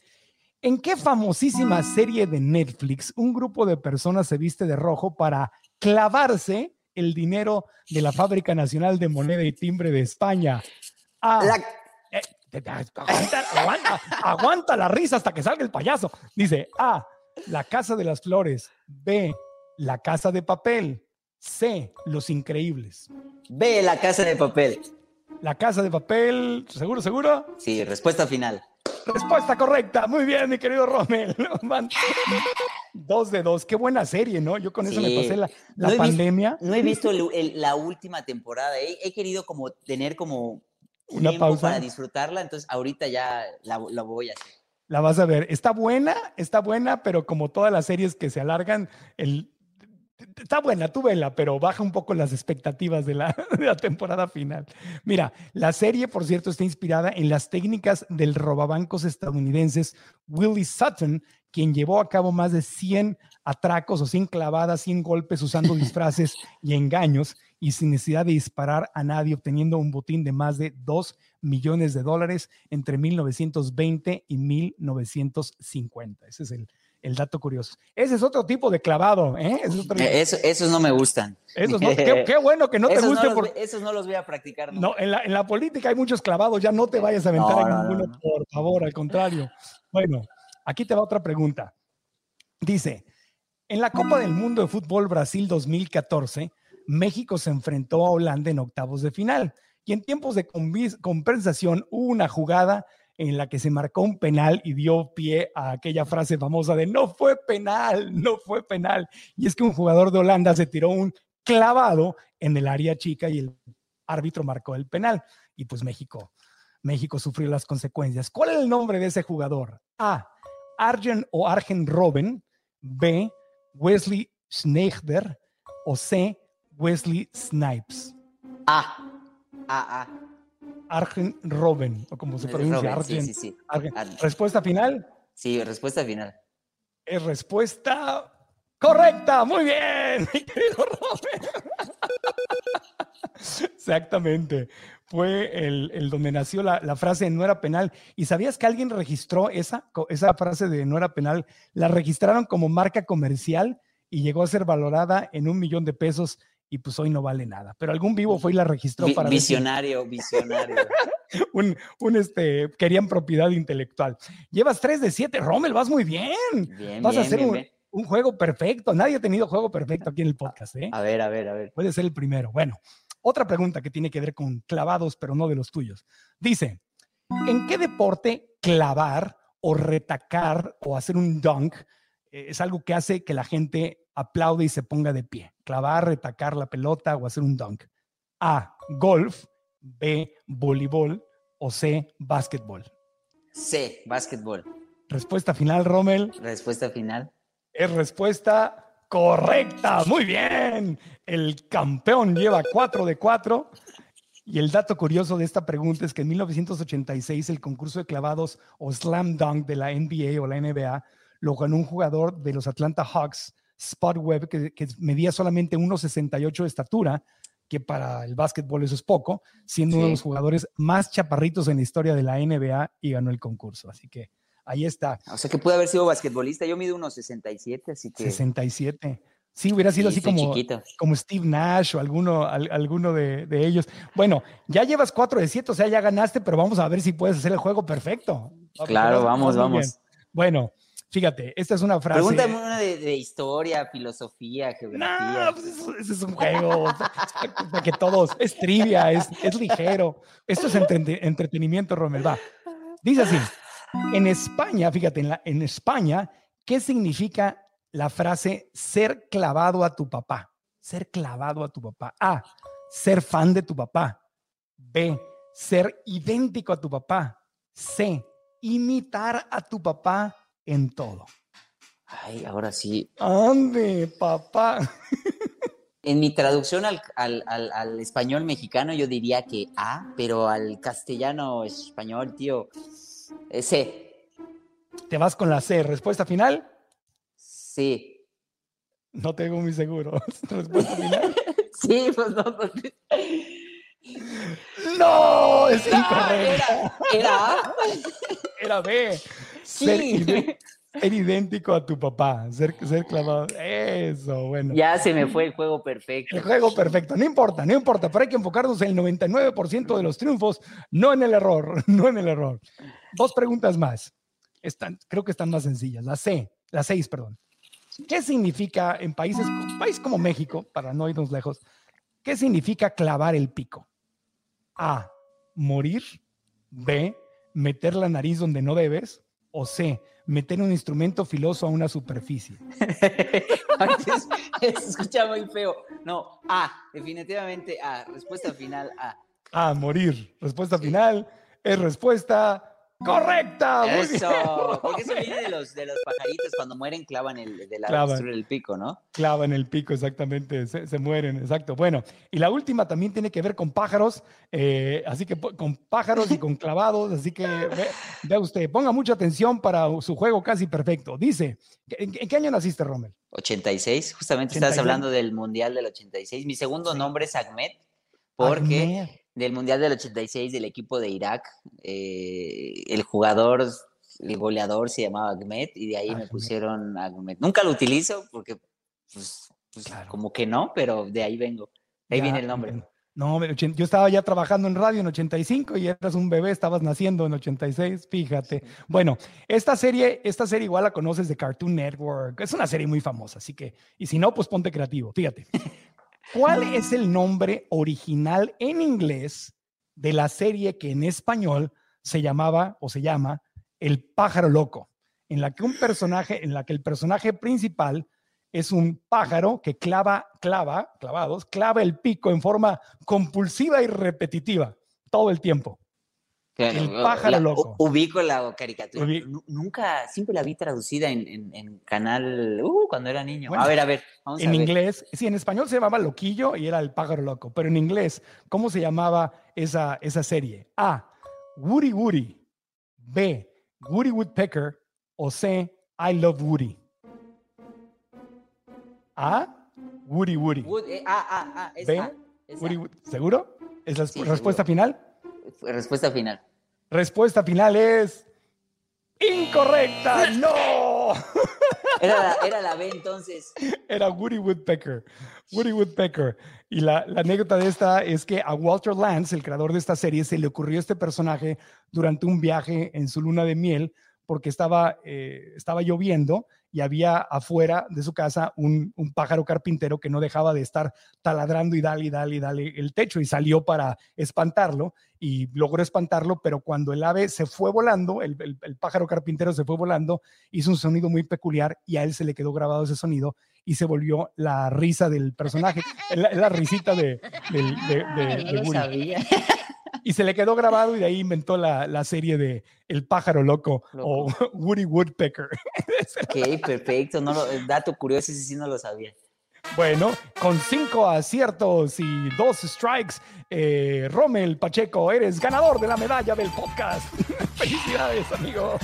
¿En qué famosísima serie de Netflix un grupo de personas se viste de rojo para clavarse el dinero de la Fábrica Nacional de Moneda y Timbre de España? Ah, eh, aguanta, aguanta, la risa hasta que salga el payaso. Dice A, la Casa de las Flores. B, la Casa de Papel. C, Los Increíbles. B, la Casa de Papel. La Casa de Papel, ¿seguro, seguro? Sí, respuesta final. Respuesta correcta. Muy bien, mi querido Rommel. dos de dos. Qué buena serie, ¿no? Yo con eso me pasé la, pandemia. no he visto la última temporada. He, querido como tener como una pausa para disfrutarla, entonces ahorita ya la, la voy a hacer. La vas a ver. Está buena, está buena, pero como todas las series que se alargan, el, está buena, tú vela, pero baja un poco las expectativas de la, temporada final. Mira, la serie, por cierto, está inspirada en las técnicas del robabancos estadounidenses Willie Sutton, quien llevó a cabo más de 100 atracos o 100 clavadas, 100 golpes usando disfraces y engaños y sin necesidad de disparar a nadie, obteniendo un botín de más de 2 millones de dólares entre 1920 y 1950. Ese es el, el dato curioso. Ese es otro tipo de clavado, ¿eh? eh esos no me gustan. Esos no, qué, bueno que no te gusten. No esos no los voy a practicar. No, en la, política hay muchos clavados, ya no te vayas a aventar en ninguno, por favor, al contrario. Bueno, aquí te va otra pregunta. Dice, en la Copa del Mundo de Fútbol Brasil 2014, México se enfrentó a Holanda en octavos de final y en tiempos de compensación hubo una jugada en la que se marcó un penal y dio pie a aquella frase famosa de no fue penal, no fue penal. Y es que un jugador de Holanda se tiró un clavado en el área chica y el árbitro marcó el penal. Y pues México, México sufrió las consecuencias. ¿Cuál es el nombre de ese jugador? A. Arjen o Arjen Robben. B. Wesley Schneider. O C. Wesley Snipes. A. A. A. Argen Robben, o como se pronuncia, Argen. Sí, sí, sí. ¿Respuesta final? Sí, respuesta final. Es respuesta correcta. Muy bien, mi querido Robben. Exactamente. Fue el, donde nació la, frase no era penal. ¿Y sabías que alguien registró esa, esa frase de no era penal? La registraron como marca comercial y llegó a ser valorada en un millón de pesos y pues hoy no vale nada. Pero algún vivo fue y la registró para. Visionario, visionario. un, un, este, querían propiedad intelectual. Llevas 3 de 7, Rommel, vas muy bien. vas a hacer un, un, juego perfecto. Nadie ha tenido juego perfecto aquí en el podcast, ¿eh? A ver, a ver, a ver. Puede ser el primero. Bueno, otra pregunta que tiene que ver con clavados, pero no de los tuyos. Dice: ¿En qué deporte clavar o retacar o hacer un dunk eh, es algo que hace que la gente aplaude y se ponga de pie. Clavar, retacar la pelota o hacer un dunk. A, golf. B, voleibol. O C, básquetbol. C, básquetbol. Respuesta final, Rommel. Respuesta final. Es respuesta correcta. Muy bien. El campeón lleva 4 de 4. Y el dato curioso de esta pregunta es que en 1986 el concurso de clavados o slam dunk de la NBA o la NBA lo ganó un jugador de los Atlanta Hawks Spot Web, que, medía solamente 1,68 de estatura, que para el básquetbol eso es poco, siendo uno de los jugadores más chaparritos en la historia de la NBA y ganó el concurso. Así que ahí está. O sea que puede haber sido basquetbolista. Yo mido 1,67, así que. 67. Sí, hubiera sido así como, como Steve Nash o alguno, alguno de, ellos. Bueno, ya llevas 4 de 7, o sea, ya ganaste, pero vamos a ver si puedes hacer el juego perfecto. Claro, vamos, vamos. Bueno, Fíjate, esta es una frase. Pregúntame una de, historia, filosofía, geografía. No, pues eso, es un juego. para que todos. Es trivia, es, es ligero. Esto es entretenimiento, Romel. Va. Dice así: En España, fíjate, en, la, en España, ¿qué significa la frase ser clavado a tu papá? Ser clavado a tu papá. A. Ser fan de tu papá. B. Ser idéntico a tu papá. C. Imitar a tu papá en todo. Ay, ahora sí. Ande, papá. En mi traducción al, español mexicano yo diría que A, pero al castellano español, tío, C. ¿Te vas con la C? ¿Respuesta final? Sí. No tengo muy seguro. ¿Respuesta final? sí, pues no. no. No, es incorrecto. Era, era, era B. Ser, idéntico a tu papá, ser, ser clavado. Eso, bueno. Ya se me fue el juego perfecto. El juego perfecto, no importa, no importa, pero hay que enfocarnos en el 99% de los triunfos, no en el error, no en el error. Dos preguntas más. Están, creo que están más sencillas. La C, la seis, perdón. ¿Qué significa en países, país como México, para no irnos lejos, qué significa clavar el pico? A, morir. B, meter la nariz donde no debes. O C, meter un instrumento filoso a una superficie. se escucha muy feo. No, A, definitivamente A. Respuesta final A. A, morir. Respuesta final es respuesta Correcta. Eso. Porque eso viene de los, de los pajaritos cuando mueren clavan el de la el pico, ¿no? Clavan el pico, exactamente. Se, mueren, exacto. Bueno, y la última también tiene que ver con pájaros, eh, así que con pájaros y con clavados, así que vea usted, ponga mucha atención para su juego casi perfecto. Dice, ¿en, qué año naciste, Rommel? 86, justamente estás hablando del Mundial del 86. Mi segundo nombre es Ahmed, porque del Mundial del 86 del equipo de Irak. Eh, el jugador, el goleador se llamaba Ahmed y de ahí me pusieron Ahmed. Nunca lo utilizo porque, pues, pues como que no, pero de ahí vengo. ahí viene el nombre. No, yo estaba ya trabajando en radio en 85 y eras un bebé, estabas naciendo en 86, fíjate. Bueno, esta serie, esta serie igual la conoces de Cartoon Network, es una serie muy famosa, así que, y si no, pues ponte creativo, fíjate. ¿Cuál es el nombre original en inglés de la serie que en español se llamaba o se llama El pájaro loco? En la que un personaje, en la que el personaje principal es un pájaro que clava, clava, clavados, clava el pico en forma compulsiva y repetitiva todo el tiempo el pájaro loco. Ubico la caricatura. Nunca, siempre la vi traducida en, canal uh, cuando era niño. a ver, a ver. Vamos en inglés, sí, en español se llamaba Loquillo y era el pájaro loco, pero en inglés, ¿cómo se llamaba esa, esa serie? A. Woody Woody. B. Woody Woodpecker. O C. I Love Woody. A. Woody Woody. Eh, a, a, a, B. ¿Seguro? ¿Es la respuesta final? Respuesta final. Respuesta final es incorrecta. No. Era la, B entonces. Era Woody Woodpecker. Woody Woodpecker. Y la, la, anécdota de esta es que a Walter Lance, el creador de esta serie, se le ocurrió este personaje durante un viaje en su luna de miel porque estaba, eh, estaba lloviendo y había afuera de su casa un, pájaro carpintero que no dejaba de estar taladrando y dale y dale y dale el techo y salió para espantarlo y logró espantarlo, pero cuando el ave se fue volando, el, pájaro carpintero se fue volando, hizo un sonido muy peculiar y a él se le quedó grabado ese sonido y se volvió la risa del personaje, la, risita de, de, y se le quedó grabado y de ahí inventó la, la serie de El pájaro loco, o Woody Woodpecker. ok, perfecto. No dato curioso, ese sí no lo sabía. Bueno, con cinco aciertos y dos strikes, eh, Rommel Pacheco, eres ganador de la medalla del podcast. Felicidades, amigo.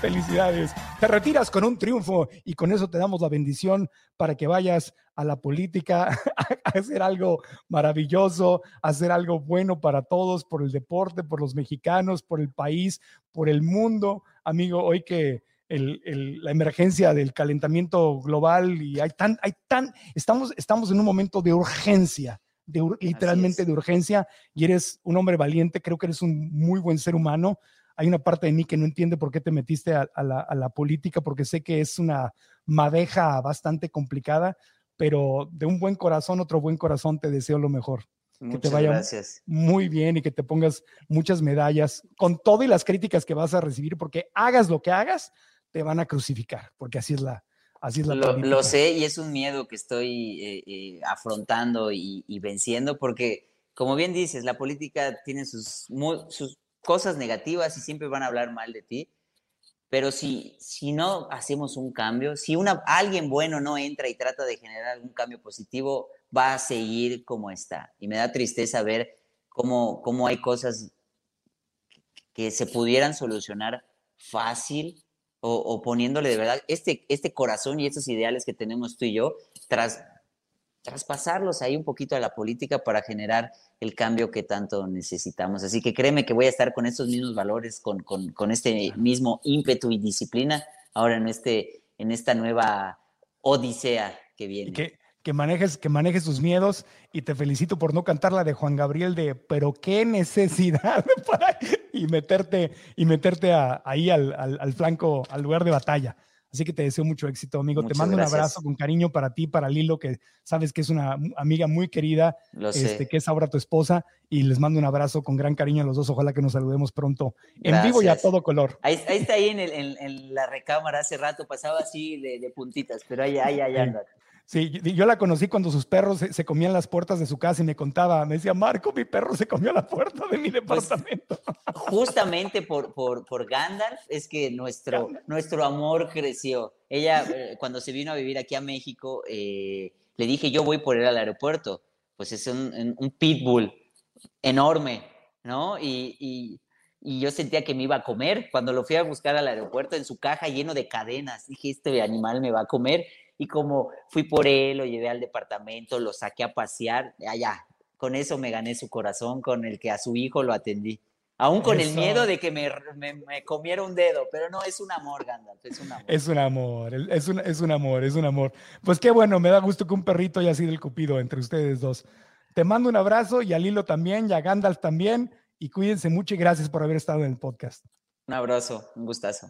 Felicidades. Te retiras con un triunfo y con eso te damos la bendición para que vayas a la política a hacer algo maravilloso, a hacer algo bueno para todos, por el deporte, por los mexicanos, por el país, por el mundo. Amigo, hoy que la emergencia del calentamiento global y hay tan, hay tan, estamos, estamos en un momento de urgencia, de, literalmente de urgencia, y eres un hombre valiente, creo que eres un muy buen ser humano. Hay una parte de mí que no entiende por qué te metiste a, la, política, porque sé que es una madeja bastante complicada, pero de un buen corazón, otro buen corazón, te deseo lo mejor. que te vaya muy bien y que te pongas muchas medallas con todo y las críticas que vas a recibir, porque hagas lo que hagas, te van a crucificar, porque así es la, así es la lo, lo, sé y es un miedo que estoy eh, eh, afrontando y, venciendo, porque como bien dices, la política tiene sus, sus cosas negativas y siempre van a hablar mal de ti. Pero si, si no hacemos un cambio, si una, alguien bueno no entra y trata de generar algún cambio positivo, va a seguir como está. Y me da tristeza ver cómo, cómo hay cosas que se pudieran solucionar fácil o, poniéndole de verdad este, este corazón y estos ideales que tenemos tú y yo tras traspasarlos ahí un poquito a la política para generar el cambio que tanto necesitamos. Así que créeme que voy a estar con estos mismos valores, con, con, este mismo ímpetu y disciplina ahora en, este, en esta nueva odisea que viene. Que, que, manejes, que manejes tus miedos y te felicito por no cantar la de Juan Gabriel de pero qué necesidad para y meterte y meterte ahí al, al flanco, al lugar de batalla. Así que te deseo mucho éxito, amigo. te mando un abrazo con cariño para ti, para Lilo, que sabes que es una amiga muy querida, este, que es ahora tu esposa, y les mando un abrazo con gran cariño a los dos. Ojalá que nos saludemos pronto en vivo y a todo color. Ahí, está ahí en, la recámara hace rato, pasaba así de, puntitas, pero ahí, ahí, ahí anda. Sí, yo la conocí cuando sus perros se, comían las puertas de su casa y me contaba, me decía, Marco, mi perro se comió la puerta de mi pues, departamento. justamente por, por, por, Gandalf es que nuestro, nuestro amor creció. Ella, eh, cuando se vino a vivir aquí a México, eh, le dije, yo voy por él al aeropuerto. Pues es un, un pitbull enorme, ¿no? Y, y, y yo sentía que me iba a comer. Cuando lo fui a buscar al aeropuerto en su caja lleno de cadenas, dije, este animal me va a comer y como fui por él, lo llevé al departamento, lo saqué a pasear, allá, con eso me gané su corazón, con el que a su hijo lo atendí. Aún con el miedo de que me, me, comiera un dedo, pero no, es un amor, Gandalf, es un amor. Es un amor, es un, es un amor, es un amor. Pues qué bueno, me da gusto que un perrito haya sido el cupido entre ustedes dos. Te mando un abrazo y a Lilo también y a Gandalf también y cuídense mucho y gracias por haber estado en el podcast. Un abrazo, un gustazo.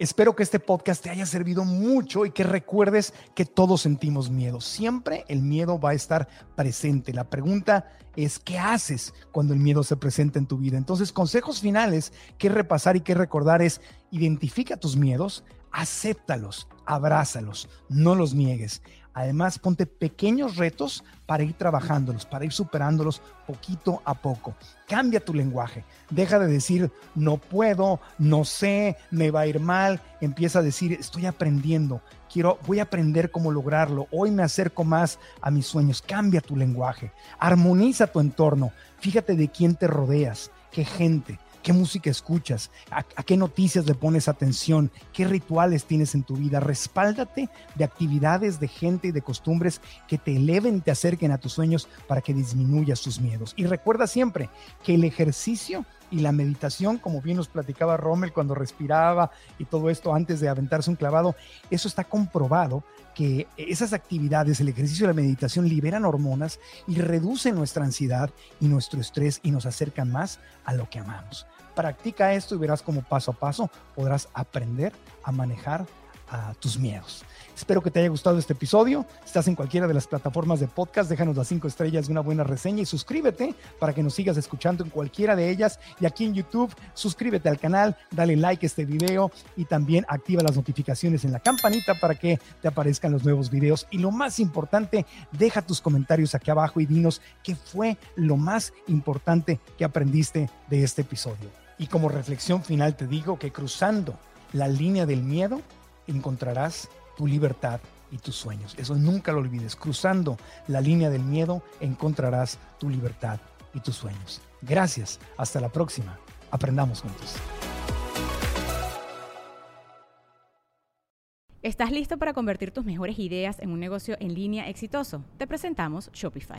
Espero que este podcast te haya servido mucho y que recuerdes que todos sentimos miedo. Siempre el miedo va a estar presente. La pregunta es, ¿qué haces cuando el miedo se presenta en tu vida? Entonces, consejos finales que repasar y que recordar es, identifica tus miedos, acéptalos, abrázalos, no los niegues. Además, ponte pequeños retos para ir trabajándolos, para ir superándolos poquito a poco. Cambia tu lenguaje. Deja de decir no puedo, no sé, me va a ir mal. Empieza a decir estoy aprendiendo. Quiero, voy a aprender cómo lograrlo. Hoy me acerco más a mis sueños. Cambia tu lenguaje. Armoniza tu entorno. Fíjate de quién te rodeas, qué gente, qué música escuchas, a, qué noticias le pones atención, qué rituales tienes en tu vida. Respáldate de actividades, de gente y de costumbres que te eleven, te acerquen a tus sueños para que disminuyas tus miedos. Y recuerda siempre que el ejercicio y la meditación, como bien nos platicaba Rommel cuando respiraba y todo esto antes de aventarse un clavado, eso está comprobado que esas actividades, el ejercicio y la meditación liberan hormonas y reducen nuestra ansiedad y nuestro estrés y nos acercan más a lo que amamos. Practica esto y verás cómo paso a paso podrás aprender a manejar tus miedos. Espero que te haya gustado este episodio. Si estás en cualquiera de las plataformas de podcast, déjanos las cinco estrellas y una buena reseña y suscríbete para que nos sigas escuchando en cualquiera de ellas. Y aquí en YouTube, suscríbete al canal, dale like a este video y también activa las notificaciones en la campanita para que te aparezcan los nuevos videos. Y lo más importante, deja tus comentarios aquí abajo y dinos qué fue lo más importante que aprendiste de este episodio. Y como reflexión final te digo que cruzando la línea del miedo encontrarás tu libertad y tus sueños. Eso nunca lo olvides. Cruzando la línea del miedo encontrarás tu libertad y tus sueños. Gracias. Hasta la próxima. Aprendamos juntos. ¿Estás listo para convertir tus mejores ideas en un negocio en línea exitoso? Te presentamos Shopify.